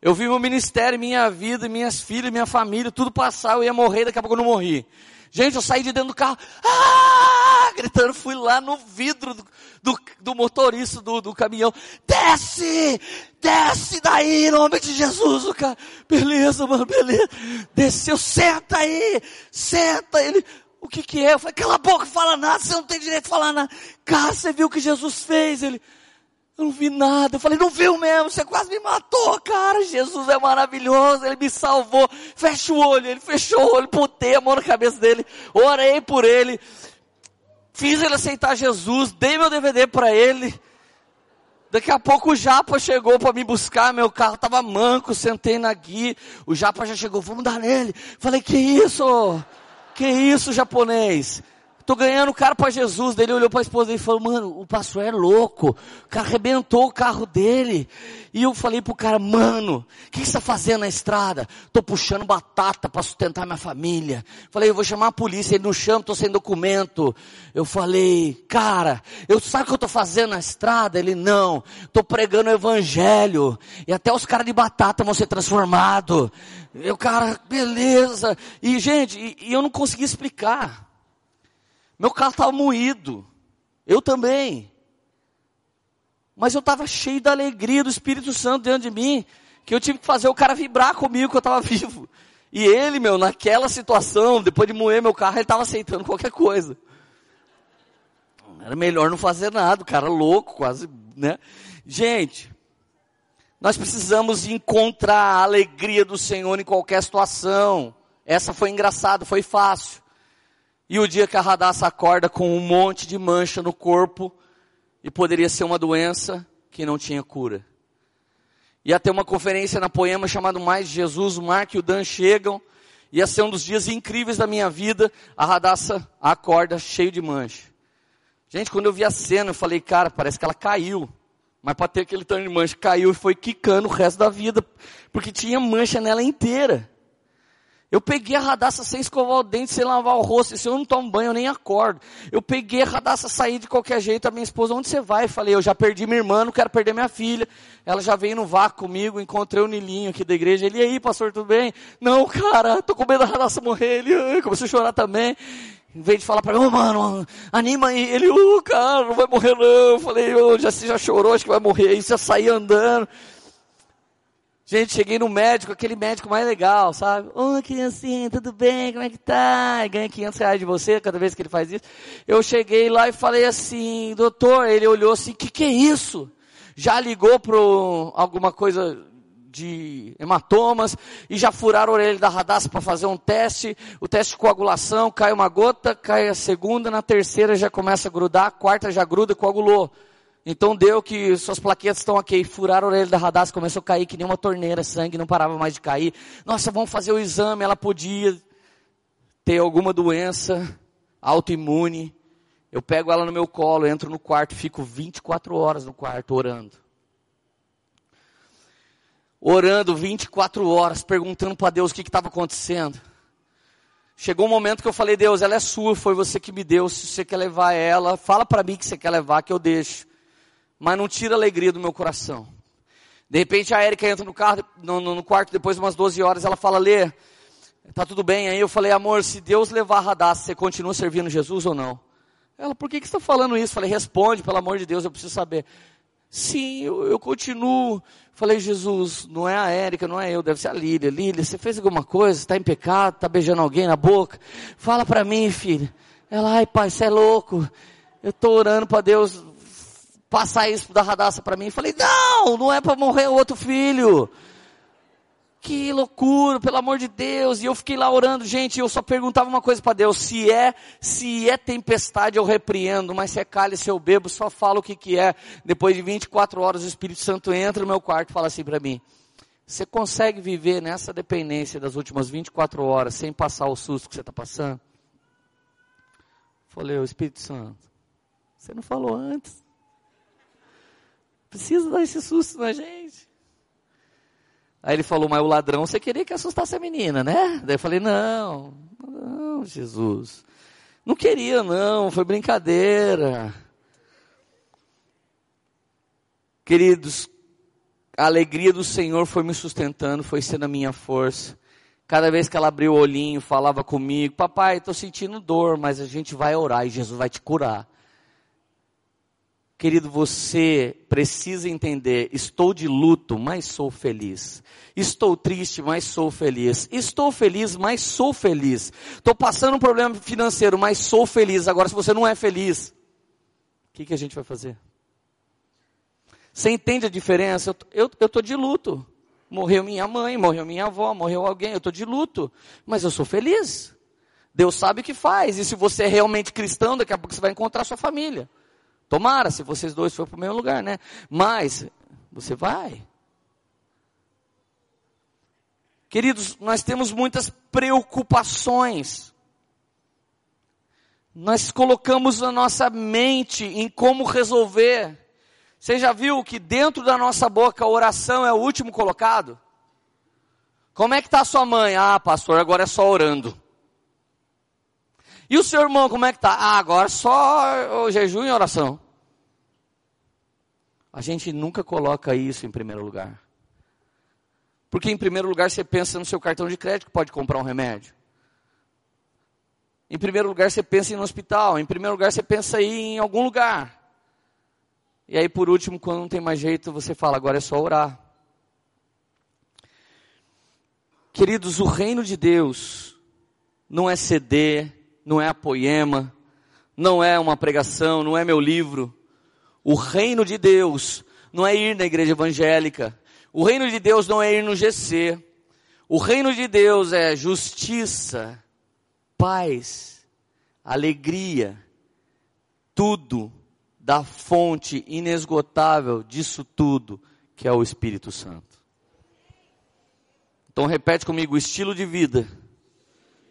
Eu vi meu ministério, minha vida, minhas filhas, minha família, tudo passar, eu ia morrer, daqui a pouco eu não morri. Gente, eu saí de dentro do carro, ah! gritando, fui lá no vidro do, do, do motorista do, do, caminhão, desce, desce daí, em nome de Jesus, o cara, beleza, mano, beleza, desceu, senta aí, senta, ele, o que que é? Eu falei, cala a boca, fala nada, você não tem direito de falar nada, cara, você viu o que Jesus fez? Ele, eu não vi nada. Eu falei, não viu mesmo, você quase me matou, cara. Jesus é maravilhoso, ele me salvou. Fecha o olho, ele fechou o olho, botei a mão na cabeça dele, orei por ele, fiz ele aceitar Jesus, dei meu DVD para ele. Daqui a pouco o Japa chegou para me buscar, meu carro tava manco, sentei na guia. O Japa já chegou, vamos dar nele. Falei, que isso? Que isso, japonês? Tô ganhando o cara para Jesus. Daí ele olhou para a esposa e falou, mano, o pastor é louco. O cara arrebentou o carro dele. E eu falei pro cara, mano, o que, você está fazendo na estrada? Tô puxando batata para sustentar minha família. Falei, eu vou chamar a polícia. Ele não chama, tô sem documento. Eu falei, cara, eu sabe o que eu tô fazendo na estrada? Ele, não, tô pregando o evangelho. E até os caras de batata vão ser transformados. Eu, cara, beleza. E, gente, e, e eu não consegui explicar. Meu carro estava moído. Eu também. Mas eu estava cheio da alegria do Espírito Santo dentro de mim, que eu tive que fazer o cara vibrar comigo que eu estava vivo. E ele, meu, naquela situação, depois de moer meu carro, ele estava aceitando qualquer coisa. Era melhor não fazer nada, o cara louco, quase, né? Gente, nós precisamos encontrar a alegria do Senhor em qualquer situação. Essa foi engraçado, foi fácil. E o dia que a Radassa acorda com um monte de mancha no corpo, e poderia ser uma doença que não tinha cura. Ia ter uma conferência na Poema chamada Mais Jesus, o Mark e o Dan chegam, ia ser um dos dias incríveis da minha vida, a Radassa acorda cheio de mancha. Gente, quando eu vi a cena, eu falei, cara, parece que ela caiu. Mas para ter aquele tanto de mancha, caiu e foi quicando o resto da vida, porque tinha mancha nela inteira. Eu peguei a radaça sem escovar o dente, sem lavar o rosto. Se eu não tomo banho, eu nem acordo. Eu peguei a radaça, saí de qualquer jeito. A minha esposa, onde você vai? Falei, eu já perdi minha irmã, não quero perder minha filha. Ela já veio no vácuo comigo, encontrei o Nilinho aqui da igreja. Ele, e aí, pastor, tudo bem? Não, cara, tô com medo da radaça morrer. Ele, começou a chorar também. Em vez de falar para mim, oh, mano, anima aí. Ele, oh, cara, não vai morrer não. Eu falei, oh, já, você já chorou, acho que vai morrer. Aí já saí andando. Gente, cheguei no médico, aquele médico mais legal, sabe? Ô, oh, criancinha, tudo bem? Como é que tá? Ganha 500 reais de você cada vez que ele faz isso. Eu cheguei lá e falei assim, doutor, ele olhou assim, que que é isso? Já ligou para alguma coisa de hematomas e já furaram a orelha da radassa para fazer um teste, o teste de coagulação, cai uma gota, cai a segunda, na terceira já começa a grudar, a quarta já gruda e coagulou. Então deu que suas plaquetas estão ok, furaram a orelha da Radassa, começou a cair que nem uma torneira, sangue não parava mais de cair. Nossa, vamos fazer o exame, ela podia ter alguma doença autoimune. Eu pego ela no meu colo, entro no quarto, fico 24 horas no quarto orando. Orando 24 horas, perguntando para Deus o que estava acontecendo. Chegou um momento que eu falei, Deus, ela é sua, foi você que me deu, se você quer levar ela, fala para mim que você quer levar, que eu deixo. Mas não tira a alegria do meu coração. De repente a Erika entra no, carro, no, no, quarto, depois de umas 12 horas, ela fala, Lê, tá tudo bem? Aí eu falei, amor, se Deus levar a Radassa, você continua servindo Jesus ou não? Ela, por que, que você está falando isso? Falei, responde, pelo amor de Deus, eu preciso saber. Sim, eu, eu continuo. Falei, Jesus, não é a Érica, não é eu, deve ser a Lília. Lília, você fez alguma coisa? Está em pecado? Está beijando alguém na boca? Fala para mim, filha. Ela, ai pai, você é louco. Eu estou orando para Deus passar isso da radaça para mim. Falei, não, não é para morrer o outro filho. Que loucura, pelo amor de Deus. E eu fiquei lá orando, gente, eu só perguntava uma coisa para Deus, se é, se é tempestade eu repreendo, mas se é cálice eu bebo, só falo o que que é. Depois de 24 horas o Espírito Santo entra no meu quarto e fala assim para mim: "Você consegue viver nessa dependência das últimas 24 horas sem passar o susto que você está passando?" Falei, o Espírito Santo, você não falou antes. Precisa dar esse susto na gente. Aí ele falou, mas o ladrão você queria que assustasse a menina, né? Daí eu falei, não, não, Jesus. Não queria não, foi brincadeira. Queridos, a alegria do Senhor foi me sustentando, foi sendo a minha força. Cada vez que ela abriu o olhinho, falava comigo, papai, estou sentindo dor, mas a gente vai orar e Jesus vai te curar. Querido, você precisa entender: estou de luto, mas sou feliz. Estou triste, mas sou feliz. Estou feliz, mas sou feliz. Estou passando um problema financeiro, mas sou feliz. Agora, se você não é feliz, o que, que a gente vai fazer? Você entende a diferença? Eu estou de luto. Morreu minha mãe, morreu minha avó, morreu alguém, eu estou de luto. Mas eu sou feliz. Deus sabe o que faz. E se você é realmente cristão, daqui a pouco você vai encontrar sua família. Tomara, se vocês dois forem para o mesmo lugar, né? Mas, você vai. Queridos, nós temos muitas preocupações. Nós colocamos a nossa mente em como resolver. Você já viu que dentro da nossa boca a oração é o último colocado? Como é que está sua mãe? Ah, pastor, agora é só orando. E o seu irmão, como é que está? Ah, agora só o jejum e oração. A gente nunca coloca isso em primeiro lugar. Porque em primeiro lugar você pensa no seu cartão de crédito que pode comprar um remédio. Em primeiro lugar você pensa em no hospital. Em primeiro lugar você pensa em algum lugar. E aí por último, quando não tem mais jeito, você fala, agora é só orar. Queridos, o reino de Deus não é CD, não é apoema, não é uma pregação, não é meu livro. O reino de Deus não é ir na igreja evangélica. O reino de Deus não é ir no GC. O reino de Deus é justiça, paz, alegria, tudo da fonte inesgotável disso tudo, que é o Espírito Santo. Então repete comigo o estilo de vida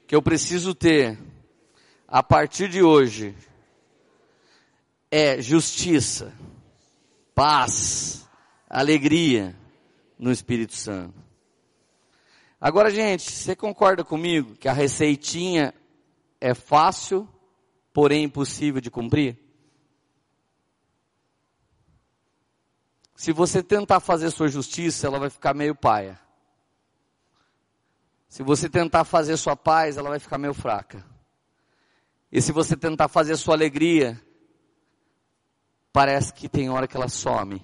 que eu preciso ter a partir de hoje é justiça, paz, alegria no Espírito Santo. Agora, gente, você concorda comigo que a receitinha é fácil, porém impossível de cumprir? Se você tentar fazer sua justiça, ela vai ficar meio paia. Se você tentar fazer sua paz, ela vai ficar meio fraca. E se você tentar fazer sua alegria, parece que tem hora que ela some.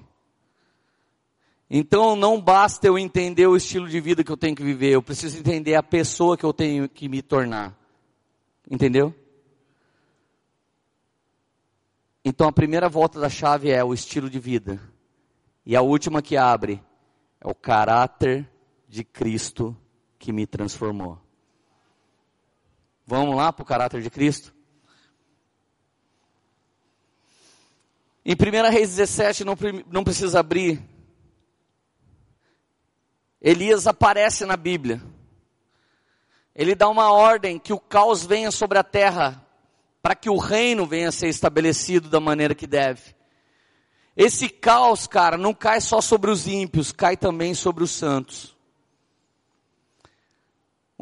Então não basta eu entender o estilo de vida que eu tenho que viver, eu preciso entender a pessoa que eu tenho que me tornar. Entendeu? Então a primeira volta da chave é o estilo de vida. E a última que abre é o caráter de Cristo que me transformou. Vamos lá para o caráter de Cristo? Em 1 Reis 17, não, não precisa abrir. Elias aparece na Bíblia. Ele dá uma ordem que o caos venha sobre a terra, para que o reino venha a ser estabelecido da maneira que deve. Esse caos, cara, não cai só sobre os ímpios, cai também sobre os santos.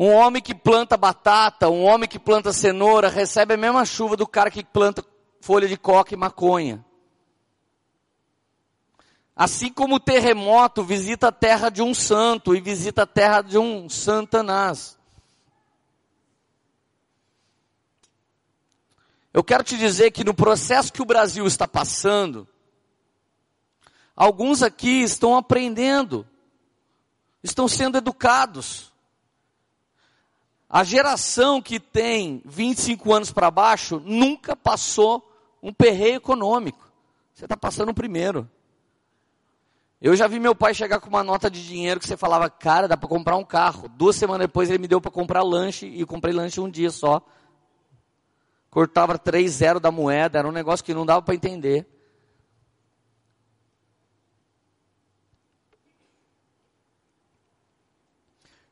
Um homem que planta batata, um homem que planta cenoura, recebe a mesma chuva do cara que planta folha de coca e maconha. Assim como o terremoto visita a terra de um santo e visita a terra de um santanás. Eu quero te dizer que no processo que o Brasil está passando, alguns aqui estão aprendendo, estão sendo educados. A geração que tem 25 anos para baixo nunca passou um perreio econômico. Você está passando o primeiro. Eu já vi meu pai chegar com uma nota de dinheiro que você falava, cara, dá para comprar um carro. Duas semanas depois ele me deu para comprar lanche e comprei lanche um dia só cortava três zero da moeda, era um negócio que não dava para entender.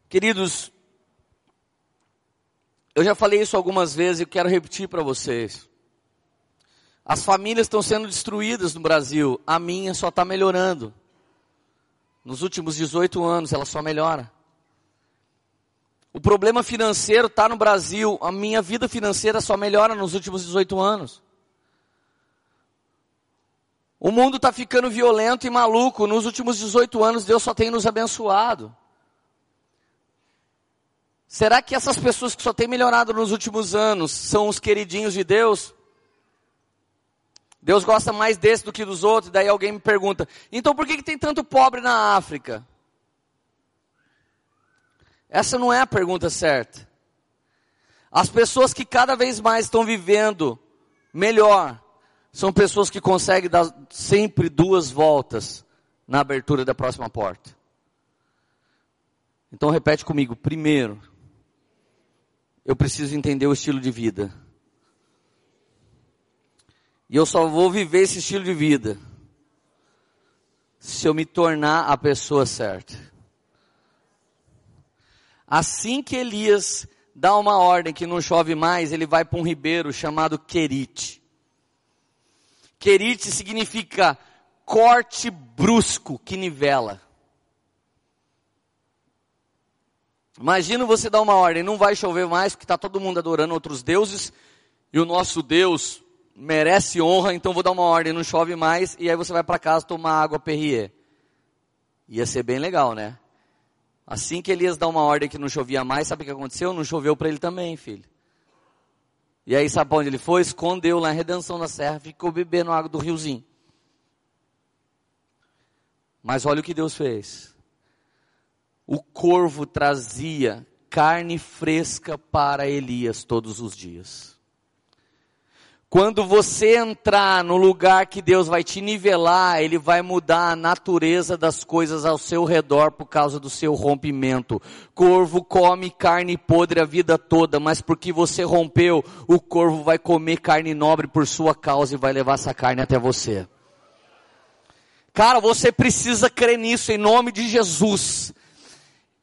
Queridos, eu já falei isso algumas vezes e quero repetir para vocês. As famílias estão sendo destruídas no Brasil, a minha só está melhorando. Nos últimos 18 anos ela só melhora. O problema financeiro está no Brasil. A minha vida financeira só melhora nos últimos 18 anos. O mundo está ficando violento e maluco. Nos últimos 18 anos, Deus só tem nos abençoado. Será que essas pessoas que só têm melhorado nos últimos anos são os queridinhos de Deus? Deus gosta mais desse do que dos outros. Daí alguém me pergunta: então por que, que tem tanto pobre na África? Essa não é a pergunta certa. As pessoas que cada vez mais estão vivendo melhor são pessoas que conseguem dar sempre duas voltas na abertura da próxima porta. Então repete comigo. Primeiro, eu preciso entender o estilo de vida. E eu só vou viver esse estilo de vida se eu me tornar a pessoa certa. Assim que Elias dá uma ordem que não chove mais, ele vai para um ribeiro chamado Querite. Querite significa corte brusco que nivela. Imagina você dar uma ordem, não vai chover mais porque está todo mundo adorando outros deuses e o nosso Deus merece honra, então vou dar uma ordem, não chove mais e aí você vai para casa tomar água Perrier. Ia ser bem legal, né? Assim que Elias dá uma ordem que não chovia mais, sabe o que aconteceu? Não choveu para ele também, filho. E aí sabe onde ele foi? Escondeu lá em Redenção da Serra, ficou bebendo água do riozinho. Mas olha o que Deus fez. O corvo trazia carne fresca para Elias todos os dias. Quando você entrar no lugar que Deus vai te nivelar, Ele vai mudar a natureza das coisas ao seu redor por causa do seu rompimento. Corvo come carne podre a vida toda, mas porque você rompeu, o corvo vai comer carne nobre por sua causa e vai levar essa carne até você. Cara, você precisa crer nisso em nome de Jesus.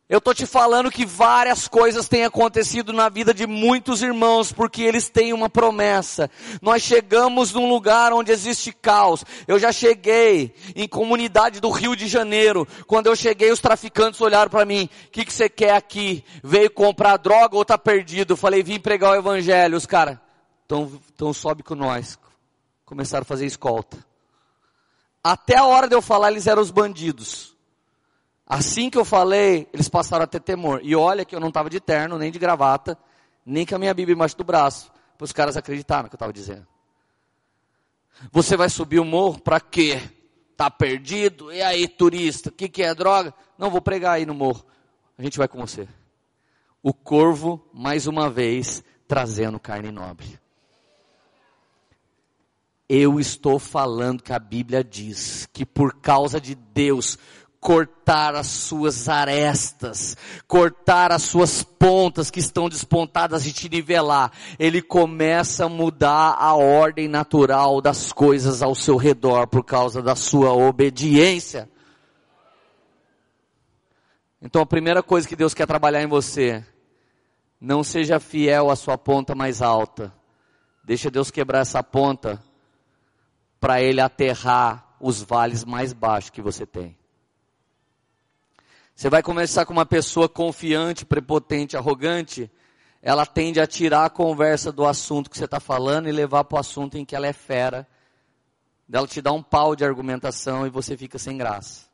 Eu estou te falando que várias coisas têm acontecido na vida de muitos irmãos, porque eles têm uma promessa. Nós chegamos num lugar onde existe caos. Eu já cheguei em comunidade do Rio de Janeiro. Quando eu cheguei, os traficantes olharam para mim: o que, que você quer aqui? Veio comprar droga ou está perdido? Falei: vim pregar o evangelho. Os caras, então, então sobe com nós. Começaram a fazer escolta. Até a hora de eu falar, eles eram os bandidos. Assim que eu falei, eles passaram a ter temor. E olha que eu não estava de terno, nem de gravata, nem com a minha Bíblia embaixo do braço, para os caras acreditarem no que eu estava dizendo. Você vai subir o morro para quê? Tá perdido? E aí, turista? O que, que é droga? Não, vou pregar aí no morro. A gente vai com você. O corvo, mais uma vez, trazendo carne nobre. Eu estou falando que a Bíblia diz que por causa de Deus, cortar as suas arestas, cortar as suas pontas que estão despontadas e te nivelar. Ele começa a mudar a ordem natural das coisas ao seu redor por causa da sua obediência. Então a primeira coisa que Deus quer trabalhar em você, não seja fiel à sua ponta mais alta. Deixa Deus quebrar essa ponta para ele aterrar os vales mais baixos que você tem. Você vai conversar com uma pessoa confiante, prepotente, arrogante, ela tende a tirar a conversa do assunto que você está falando e levar para o assunto em que ela é fera. Dela te dá um pau de argumentação e você fica sem graça.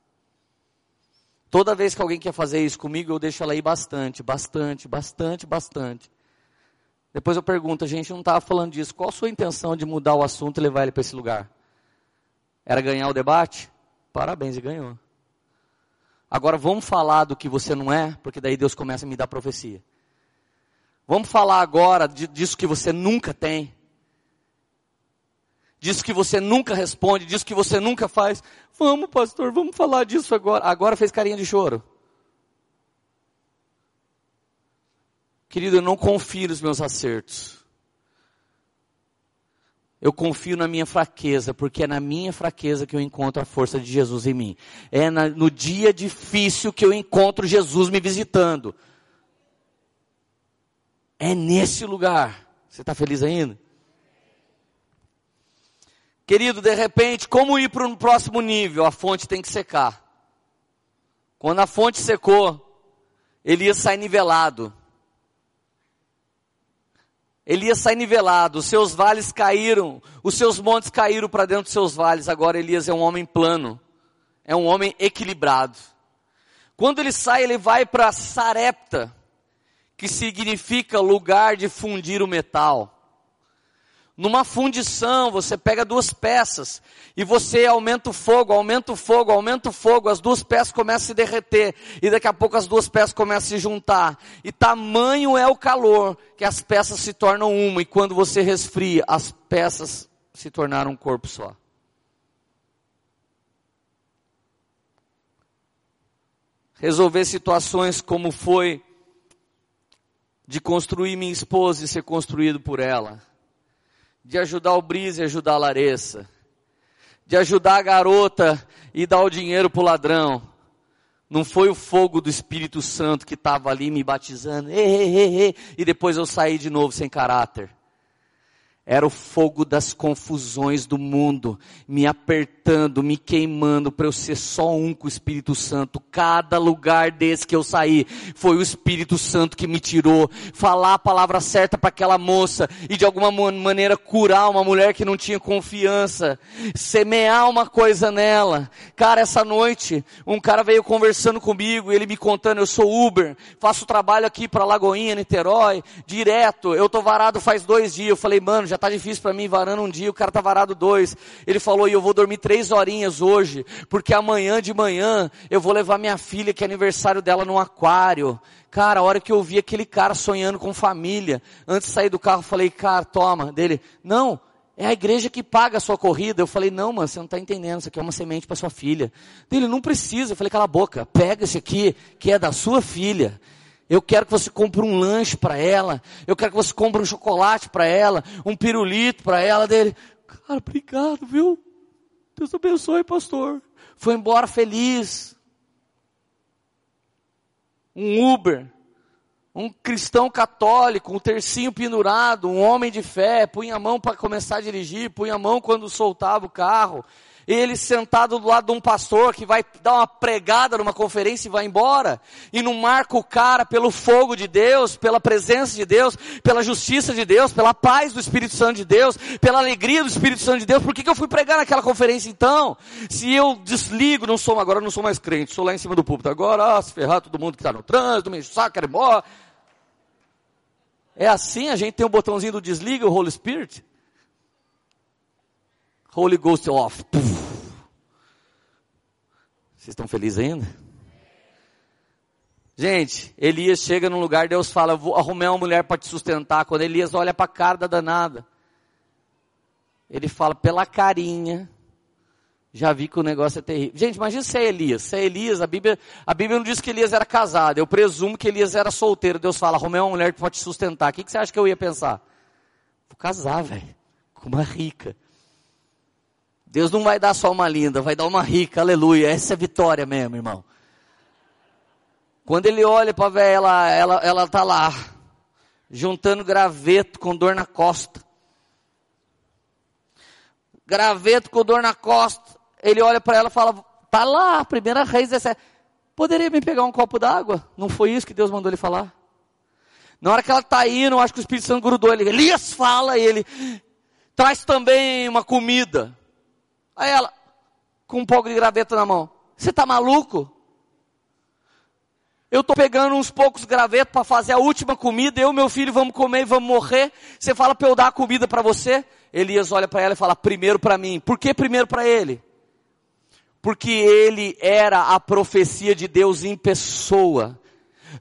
Toda vez que alguém quer fazer isso comigo, eu deixo ela ir bastante, bastante, bastante, bastante. Depois eu pergunto, a gente não estava falando disso, qual a sua intenção de mudar o assunto e levar ele para esse lugar? Era ganhar o debate? Parabéns, e ganhou. Agora vamos falar do que você não é, porque daí Deus começa a me dar profecia. Vamos falar agora disso que você nunca tem. Disso que você nunca responde, disso que você nunca faz. Vamos, pastor, vamos falar disso agora. Agora fez carinha de choro. Querido, eu não confio nos meus acertos. Eu confio na minha fraqueza, porque é na minha fraqueza que eu encontro a força de Jesus em mim. É na, no dia difícil que eu encontro Jesus me visitando. É nesse lugar. Você está feliz ainda? Querido, de repente, como ir para um próximo nível? A fonte tem que secar. Quando a fonte secou, Elias sai nivelado. Elias sai nivelado, os seus vales caíram, os seus montes caíram para dentro dos seus vales. Agora Elias é um homem plano, é um homem equilibrado. Quando ele sai, ele vai para Sarepta, que significa lugar de fundir o metal. Numa fundição, você pega duas peças e você aumenta o fogo, aumenta o fogo, aumenta o fogo, as duas peças começam a se derreter e daqui a pouco as duas peças começam a se juntar. E tamanho é o calor que as peças se tornam uma e quando você resfria, as peças se tornaram um corpo só. Resolver situações como foi de construir minha esposa e ser construído por ela de ajudar o Brise e ajudar a Larissa, de ajudar a garota e dar o dinheiro pro ladrão. Não foi o fogo do Espírito Santo que estava ali me batizando, e depois eu saí de novo sem caráter. Era o fogo das confusões do mundo, me apertando, me queimando para eu ser só um com o Espírito Santo. Cada lugar desse que eu saí, foi o Espírito Santo que me tirou. Falar a palavra certa para aquela moça e de alguma maneira curar uma mulher que não tinha confiança. Semear uma coisa nela. Cara, essa noite, um cara veio conversando comigo, ele me contando, eu sou Uber, faço trabalho aqui para Lagoinha, Niterói, direto. Eu tô varado faz dois dias. Eu falei, mano, já tá difícil para mim varando um dia, o cara tá varado dois. Ele falou, e eu vou dormir três horinhas hoje, porque amanhã de manhã eu vou levar minha filha, que é aniversário dela, no aquário. Cara, a hora que eu vi aquele cara sonhando com família, antes de sair do carro, eu falei, cara, toma, dele, não, é a igreja que paga a sua corrida. Eu falei, não, mano, você não está entendendo, isso aqui é uma semente para sua filha. Dele, não precisa. Eu falei, cala a boca, pega esse aqui, que é da sua filha. Eu quero que você compre um lanche para ela. Eu quero que você compre um chocolate para ela, um pirulito para ela dele. Cara, obrigado, viu? Deus abençoe, pastor. Foi embora feliz. Um Uber, um cristão católico, um tercinho pendurado, um homem de fé, punha a mão para começar a dirigir, punha a mão quando soltava o carro ele sentado do lado de um pastor que vai dar uma pregada numa conferência e vai embora, e não marca o cara pelo fogo de Deus, pela presença de Deus, pela justiça de Deus, pela paz do Espírito Santo de Deus, pela alegria do Espírito Santo de Deus, por que, que eu fui pregar naquela conferência então? Se eu desligo, não sou, agora não sou mais crente, sou lá em cima do púlpito, agora, ah, se ferrar todo mundo que está no trânsito, me saca, quero ir embora. É assim, a gente tem um botãozinho do desliga, o Holy Spirit. Holy Ghost off. Vocês estão felizes ainda? Gente, Elias chega num lugar, Deus fala, vou arrumar uma mulher para te sustentar. Quando Elias olha para a cara da danada, ele fala, pela carinha, já vi que o negócio é terrível. Gente, imagina se é Elias. Se é Elias, a Bíblia, a Bíblia não diz que Elias era casado. Eu presumo que Elias era solteiro. Deus fala, arrumei uma mulher para te sustentar. O que, que você acha que eu ia pensar? Vou casar, velho. Com uma rica. Deus não vai dar só uma linda, vai dar uma rica, aleluia. Essa é vitória mesmo, irmão. Quando ele olha para ver ela, ela, ela tá lá, juntando graveto com dor na costa. Graveto com dor na costa. Ele olha para ela e fala, tá lá, primeira reis 17. Poderia me pegar um copo d'água? Não foi isso que Deus mandou ele falar? Na hora que ela está indo, acho que o Espírito Santo grudou ele. Elias fala, ele traz também uma comida. Aí ela, com um pouco de graveto na mão. Você está maluco? Eu estou pegando uns poucos gravetos para fazer a última comida, eu e meu filho vamos comer e vamos morrer. Você fala para eu dar a comida para você? Elias olha para ela e fala, primeiro para mim. Por que primeiro para ele? Porque ele era a profecia de Deus em pessoa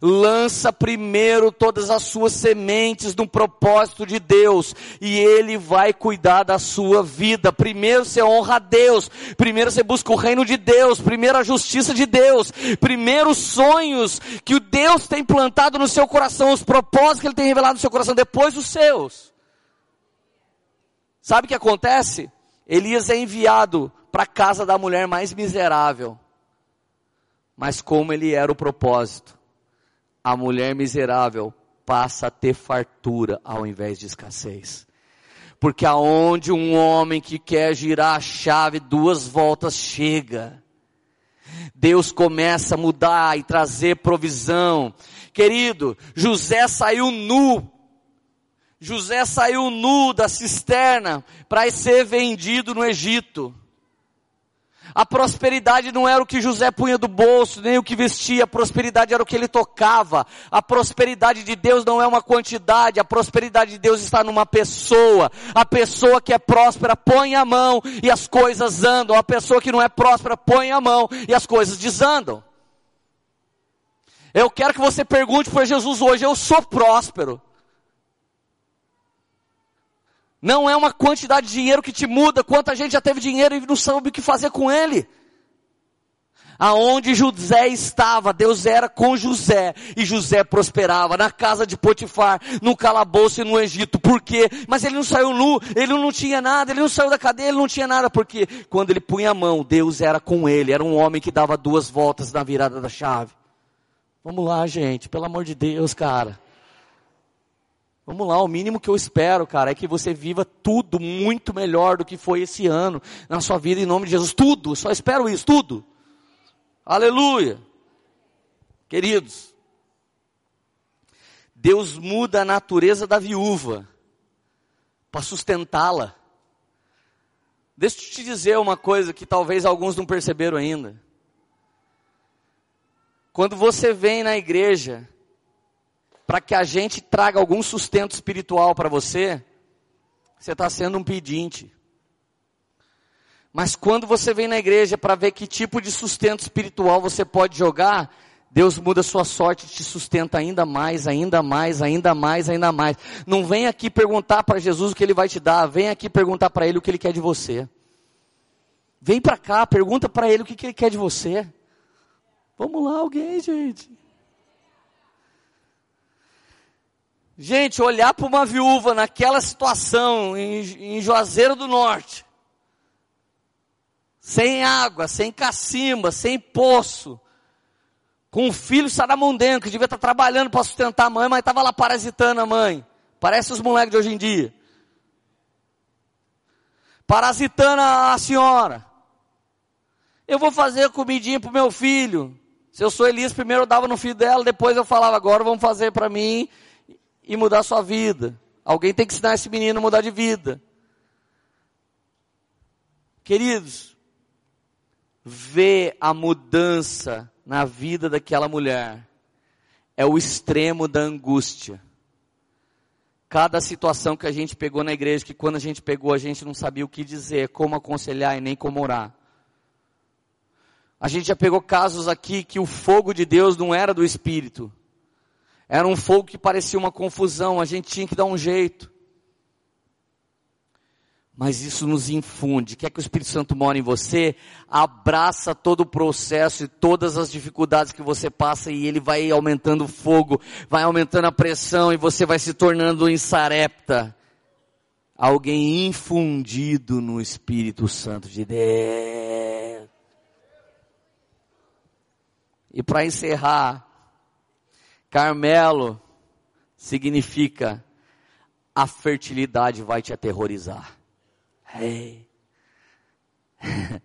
lança primeiro todas as suas sementes no propósito de Deus e Ele vai cuidar da sua vida. Primeiro você honra a Deus, primeiro você busca o reino de Deus, primeiro a justiça de Deus, primeiro os sonhos que o Deus tem plantado no seu coração, os propósitos que Ele tem revelado no seu coração, depois os seus. Sabe o que acontece? Elias é enviado para a casa da mulher mais miserável. Mas como ele era o propósito, a mulher miserável passa a ter fartura ao invés de escassez. Porque aonde um homem que quer girar a chave duas voltas chega, Deus começa a mudar e trazer provisão. Querido, José saiu nu. José saiu nu da cisterna para ser vendido no Egito. A prosperidade não era o que José punha do bolso, nem o que vestia, a prosperidade era o que ele tocava. A prosperidade de Deus não é uma quantidade, a prosperidade de Deus está numa pessoa. A pessoa que é próspera põe a mão e as coisas andam. A pessoa que não é próspera põe a mão e as coisas desandam. Eu quero que você pergunte para Jesus hoje, eu sou próspero. Não é uma quantidade de dinheiro que te muda. Quanta gente já teve dinheiro e não sabe o que fazer com ele. Aonde José estava, Deus era com José. E José prosperava na casa de Potifar, no calabouço e no Egito. Por quê? Mas ele não saiu nu, ele não tinha nada, ele não saiu da cadeia, ele não tinha nada. Porque quando ele punha a mão, Deus era com ele. Era um homem que dava duas voltas na virada da chave. Vamos lá, gente, pelo amor de Deus, cara. Vamos lá, o mínimo que eu espero, cara, é que você viva tudo muito melhor do que foi esse ano na sua vida em nome de Jesus. Tudo, só espero isso, tudo. Aleluia. Queridos, Deus muda a natureza da viúva para sustentá-la. Deixa eu te dizer uma coisa que talvez alguns não perceberam ainda. Quando você vem na igreja para que a gente traga algum sustento espiritual para você, você está sendo um pedinte. Mas quando você vem na igreja para ver que tipo de sustento espiritual você pode jogar, Deus muda sua sorte e te sustenta ainda mais, ainda mais, ainda mais, ainda mais. Não vem aqui perguntar para Jesus o que ele vai te dar, vem aqui perguntar para ele o que ele quer de você. Vem para cá, pergunta para ele o que, que ele quer de você. Vamos lá, alguém, gente. Gente, olhar para uma viúva naquela situação, em, em Juazeiro do Norte, sem água, sem cacimba, sem poço, com um filho saramundeno, que devia estar trabalhando para sustentar a mãe, mas estava lá parasitando a mãe. Parece os moleques de hoje em dia. Parasitando a, a senhora. Eu vou fazer comidinha para o meu filho. Se eu sou Elias, primeiro eu dava no filho dela, depois eu falava, agora vamos fazer para mim e mudar sua vida. Alguém tem que ensinar esse menino a mudar de vida. Queridos, ver a mudança na vida daquela mulher é o extremo da angústia. Cada situação que a gente pegou na igreja, que quando a gente pegou a gente não sabia o que dizer, como aconselhar e nem como orar. A gente já pegou casos aqui que o fogo de Deus não era do Espírito, era um fogo que parecia uma confusão, a gente tinha que dar um jeito. Mas isso nos infunde. Quer que o Espírito Santo mora em você? Abraça todo o processo e todas as dificuldades que você passa e ele vai aumentando o fogo, vai aumentando a pressão e você vai se tornando em sarepta. Alguém infundido no Espírito Santo de Deus. E para encerrar, Carmelo significa a fertilidade vai te aterrorizar. Hey.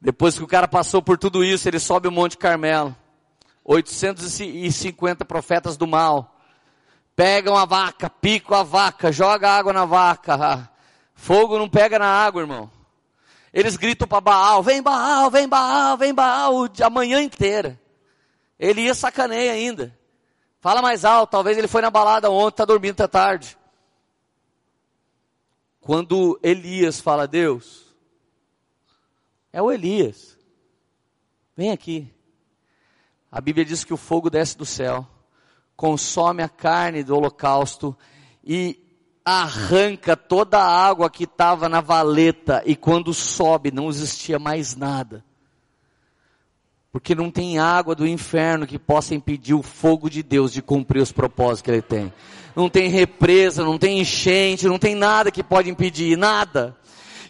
Depois que o cara passou por tudo isso, ele sobe o Monte Carmelo. 850 profetas do mal. Pegam a vaca, picam a vaca, joga água na vaca. Fogo não pega na água, irmão. Eles gritam para Baal, vem Baal, vem Baal, vem Baal, a manhã inteira. Ele ia sacaneia ainda. Fala mais alto, talvez ele foi na balada ontem, está dormindo até tarde. Quando Elias fala, Deus, é o Elias, vem aqui. A Bíblia diz que o fogo desce do céu, consome a carne do holocausto e arranca toda a água que estava na valeta e quando sobe não existia mais nada. Porque não tem água do inferno que possa impedir o fogo de Deus de cumprir os propósitos que ele tem. Não tem represa, não tem enchente, não tem nada que pode impedir, nada.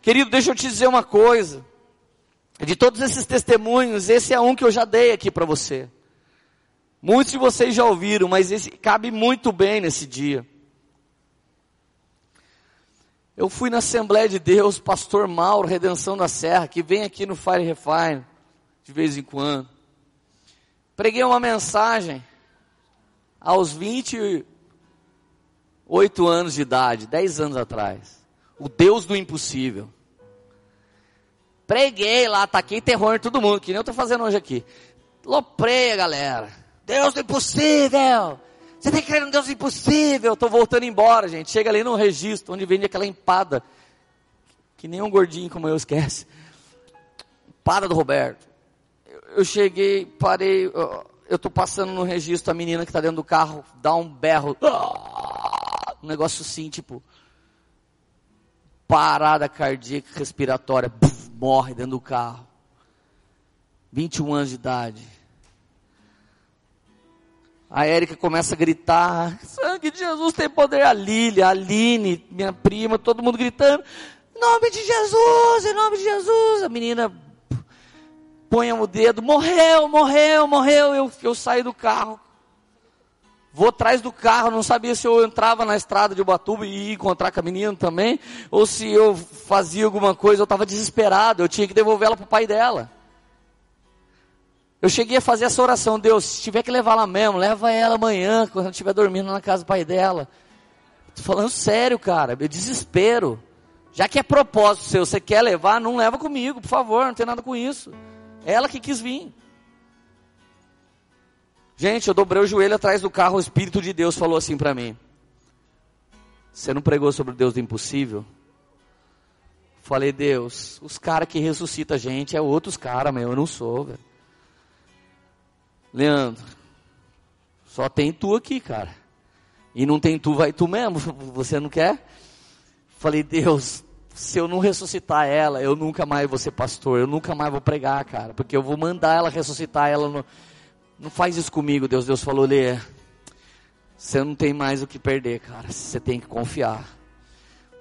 Querido, deixa eu te dizer uma coisa. De todos esses testemunhos, esse é um que eu já dei aqui para você. Muitos de vocês já ouviram, mas esse cabe muito bem nesse dia. Eu fui na Assembleia de Deus, pastor Mauro, Redenção da Serra, que vem aqui no Fire Refine, de vez em quando. Preguei uma mensagem aos 28 anos de idade, 10 anos atrás. O Deus do impossível. Preguei lá, taquei terror em todo mundo, que nem eu estou fazendo hoje aqui. Loprei galera. Deus do impossível! Você tem que crer num Deus impossível. Estou voltando embora, gente. Chega ali no registro, onde vende aquela empada. Que nem um gordinho como eu esquece. Empada do Roberto. Eu, cheguei, parei. Eu estou passando no registro, a menina que está dentro do carro dá um berro. Um negócio assim, tipo. Parada cardíaca respiratória. Morre dentro do carro. 21 anos de idade a Érica começa a gritar: sangue de Jesus tem poder. A Lília, a Aline, minha prima, todo mundo gritando: em nome de Jesus, em nome de Jesus. A menina põe o dedo: morreu, morreu, morreu. Eu, eu saio do carro. Vou atrás do carro, não sabia se eu entrava na estrada de Ubatuba e ia encontrar com a menina também, ou se eu fazia alguma coisa, eu estava desesperado, eu tinha que devolver ela para o pai dela. Eu cheguei a fazer essa oração, Deus, se tiver que levar ela mesmo, leva ela amanhã, quando ela estiver dormindo na casa do pai dela. Estou falando sério, cara, meu desespero. Já que é propósito seu, você quer levar, não leva comigo, por favor, não tem nada com isso. Ela que quis vir. Gente, eu dobrei o joelho atrás do carro, o Espírito de Deus falou assim para mim: Você não pregou sobre o Deus do impossível? Falei, Deus, os caras que ressuscitam a gente é outros caras, meu, eu não sou, velho. Leandro, só tem tu aqui, cara. E não tem tu, vai tu mesmo. Você não quer? Falei, Deus, se eu não ressuscitar ela, eu nunca mais vou ser pastor, eu nunca mais vou pregar, cara, porque eu vou mandar ela ressuscitar ela. No... Não faz isso comigo, Deus. Deus falou, Lê, você não tem mais o que perder, cara. Você tem que confiar.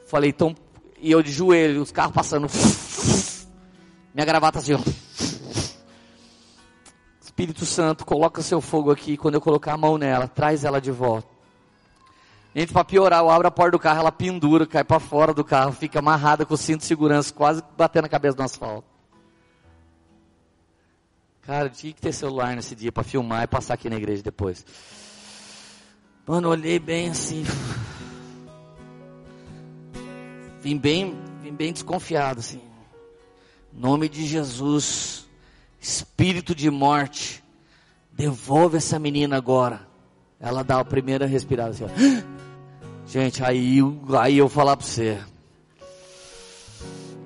Falei, então, e eu de joelho, os carros passando, minha gravata assim, ó. Espírito Santo, coloca seu fogo aqui. Quando eu colocar a mão nela, traz ela de volta. Gente, para piorar, eu abro a porta do carro, ela pendura, cai para fora do carro, fica amarrada com o cinto de segurança, quase batendo a cabeça no asfalto. Cara, tinha que ter celular nesse dia para filmar e passar aqui na igreja depois. Mano, olhei bem assim. Vim bem, vim bem desconfiado assim. nome de Jesus espírito de morte, devolve essa menina agora. Ela dá a primeira respirada assim, ó. Gente, aí, aí eu falar para você.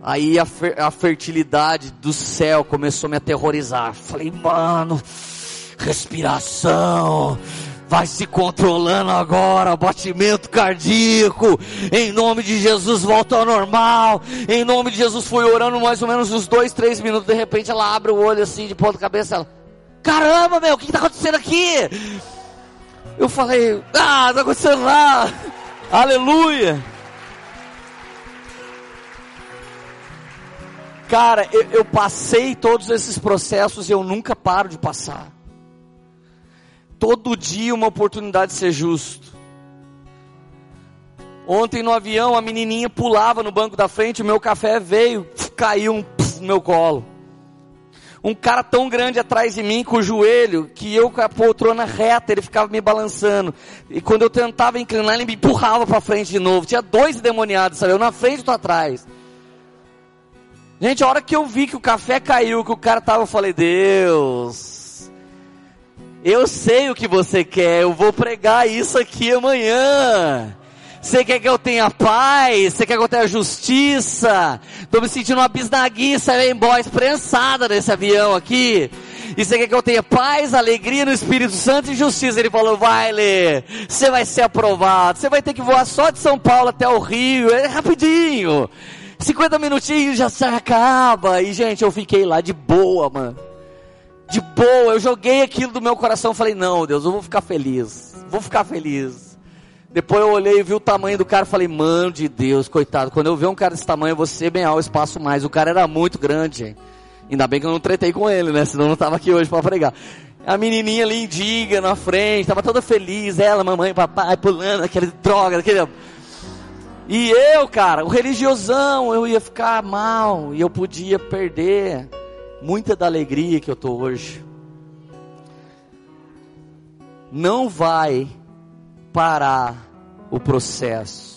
Aí a, fer, a fertilidade do céu começou a me aterrorizar. Falei, mano, respiração, vai se controlando agora, batimento cardíaco, em nome de Jesus volta ao normal, em nome de Jesus fui orando mais ou menos uns dois, três minutos, de repente ela abre o olho assim, de ponta cabeça, ela, caramba meu, o que está acontecendo aqui? Eu falei, ah, está acontecendo lá, aleluia. Cara, eu, eu passei todos esses processos e eu nunca paro de passar todo dia uma oportunidade de ser justo. Ontem no avião a menininha pulava no banco da frente, o meu café veio, caiu um no meu colo. Um cara tão grande atrás de mim com o joelho, que eu com a poltrona reta, ele ficava me balançando. E quando eu tentava inclinar, ele me empurrava para frente de novo. Tinha dois endemoniados, sabe? Eu na frente e tu atrás. Gente, a hora que eu vi que o café caiu, que o cara tava, eu falei, Deus, eu sei o que você quer, eu vou pregar isso aqui amanhã. Você quer que eu tenha paz? Você quer que eu tenha justiça? Tô me sentindo uma bisnaguiça, vem boys prensada nesse avião aqui. E você quer que eu tenha paz, alegria no Espírito Santo e justiça? Ele falou, vai ler, você vai ser aprovado. Você vai ter que voar só de São Paulo até o Rio, é rapidinho. 50 minutinhos já se acaba. E gente, eu fiquei lá de boa, mano. De boa, eu joguei aquilo do meu coração, falei, não, Deus, eu vou ficar feliz. Vou ficar feliz. Depois eu olhei e vi o tamanho do cara, falei, mano de Deus, coitado. Quando eu ver um cara desse tamanho, eu vou ser bem ao espaço mais. O cara era muito grande? Ainda bem que eu não tretei com ele, né? Senão eu não tava aqui hoje para pregar. A menininha ali indiga na frente, tava toda feliz, ela, mamãe, papai, pulando, aquele droga, aquele... E eu, cara, o religiosão, eu ia ficar mal, e eu podia perder muita da alegria que eu tô hoje. Não vai parar o processo.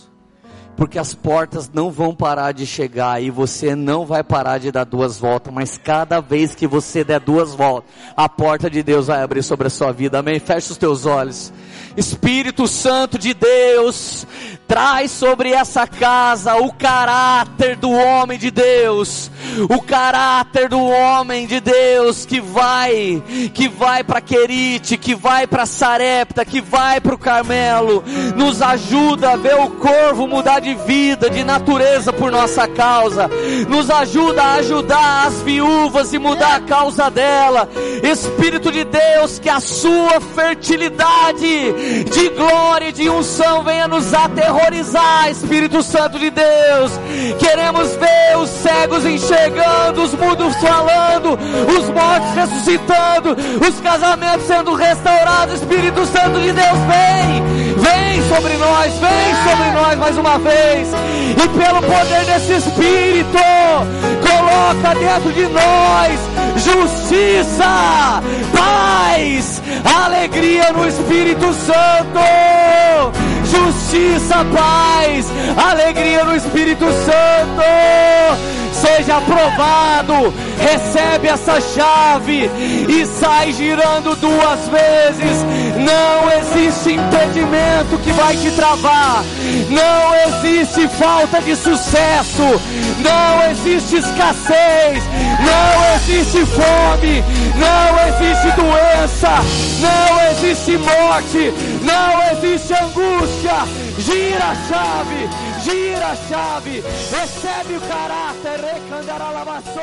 Porque as portas não vão parar de chegar e você não vai parar de dar duas voltas, mas cada vez que você der duas voltas, a porta de Deus vai abrir sobre a sua vida. Amém? Feche os teus olhos. Espírito Santo de Deus, traz sobre essa casa o caráter do homem de Deus, o caráter do homem de Deus que vai, que vai para Querite, que vai para Sarepta, que vai para o Carmelo, nos ajuda a ver o corvo mudar de vida, de natureza por nossa causa, nos ajuda a ajudar as viúvas e mudar a causa dela, Espírito de Deus, que a sua fertilidade de glória e de unção venha nos aterrorizar, Espírito Santo de Deus. Queremos ver os cegos enxergando, os mudos falando, os mortos ressuscitando, os casamentos sendo restaurados. Espírito Santo de Deus, vem, vem sobre nós, vem sobre nós mais uma vez. E pelo poder desse Espírito, coloca dentro de nós justiça, paz, alegria no Espírito Santo. Justiça, paz, alegria no Espírito Santo seja aprovado. Recebe essa chave e sai girando duas vezes. Não existe impedimento que vai te travar. Não existe falta de sucesso. Não existe escassez. Não existe fome. Não existe doença. Não existe morte. Não existe angústia. Gira a chave gira a chave, recebe o caráter, recandaralamaçou.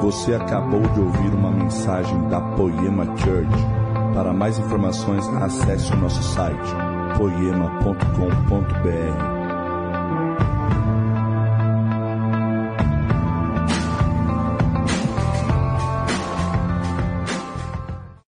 Você acabou de ouvir uma mensagem da Poema Church. Para mais informações, acesse o nosso site poema.com.br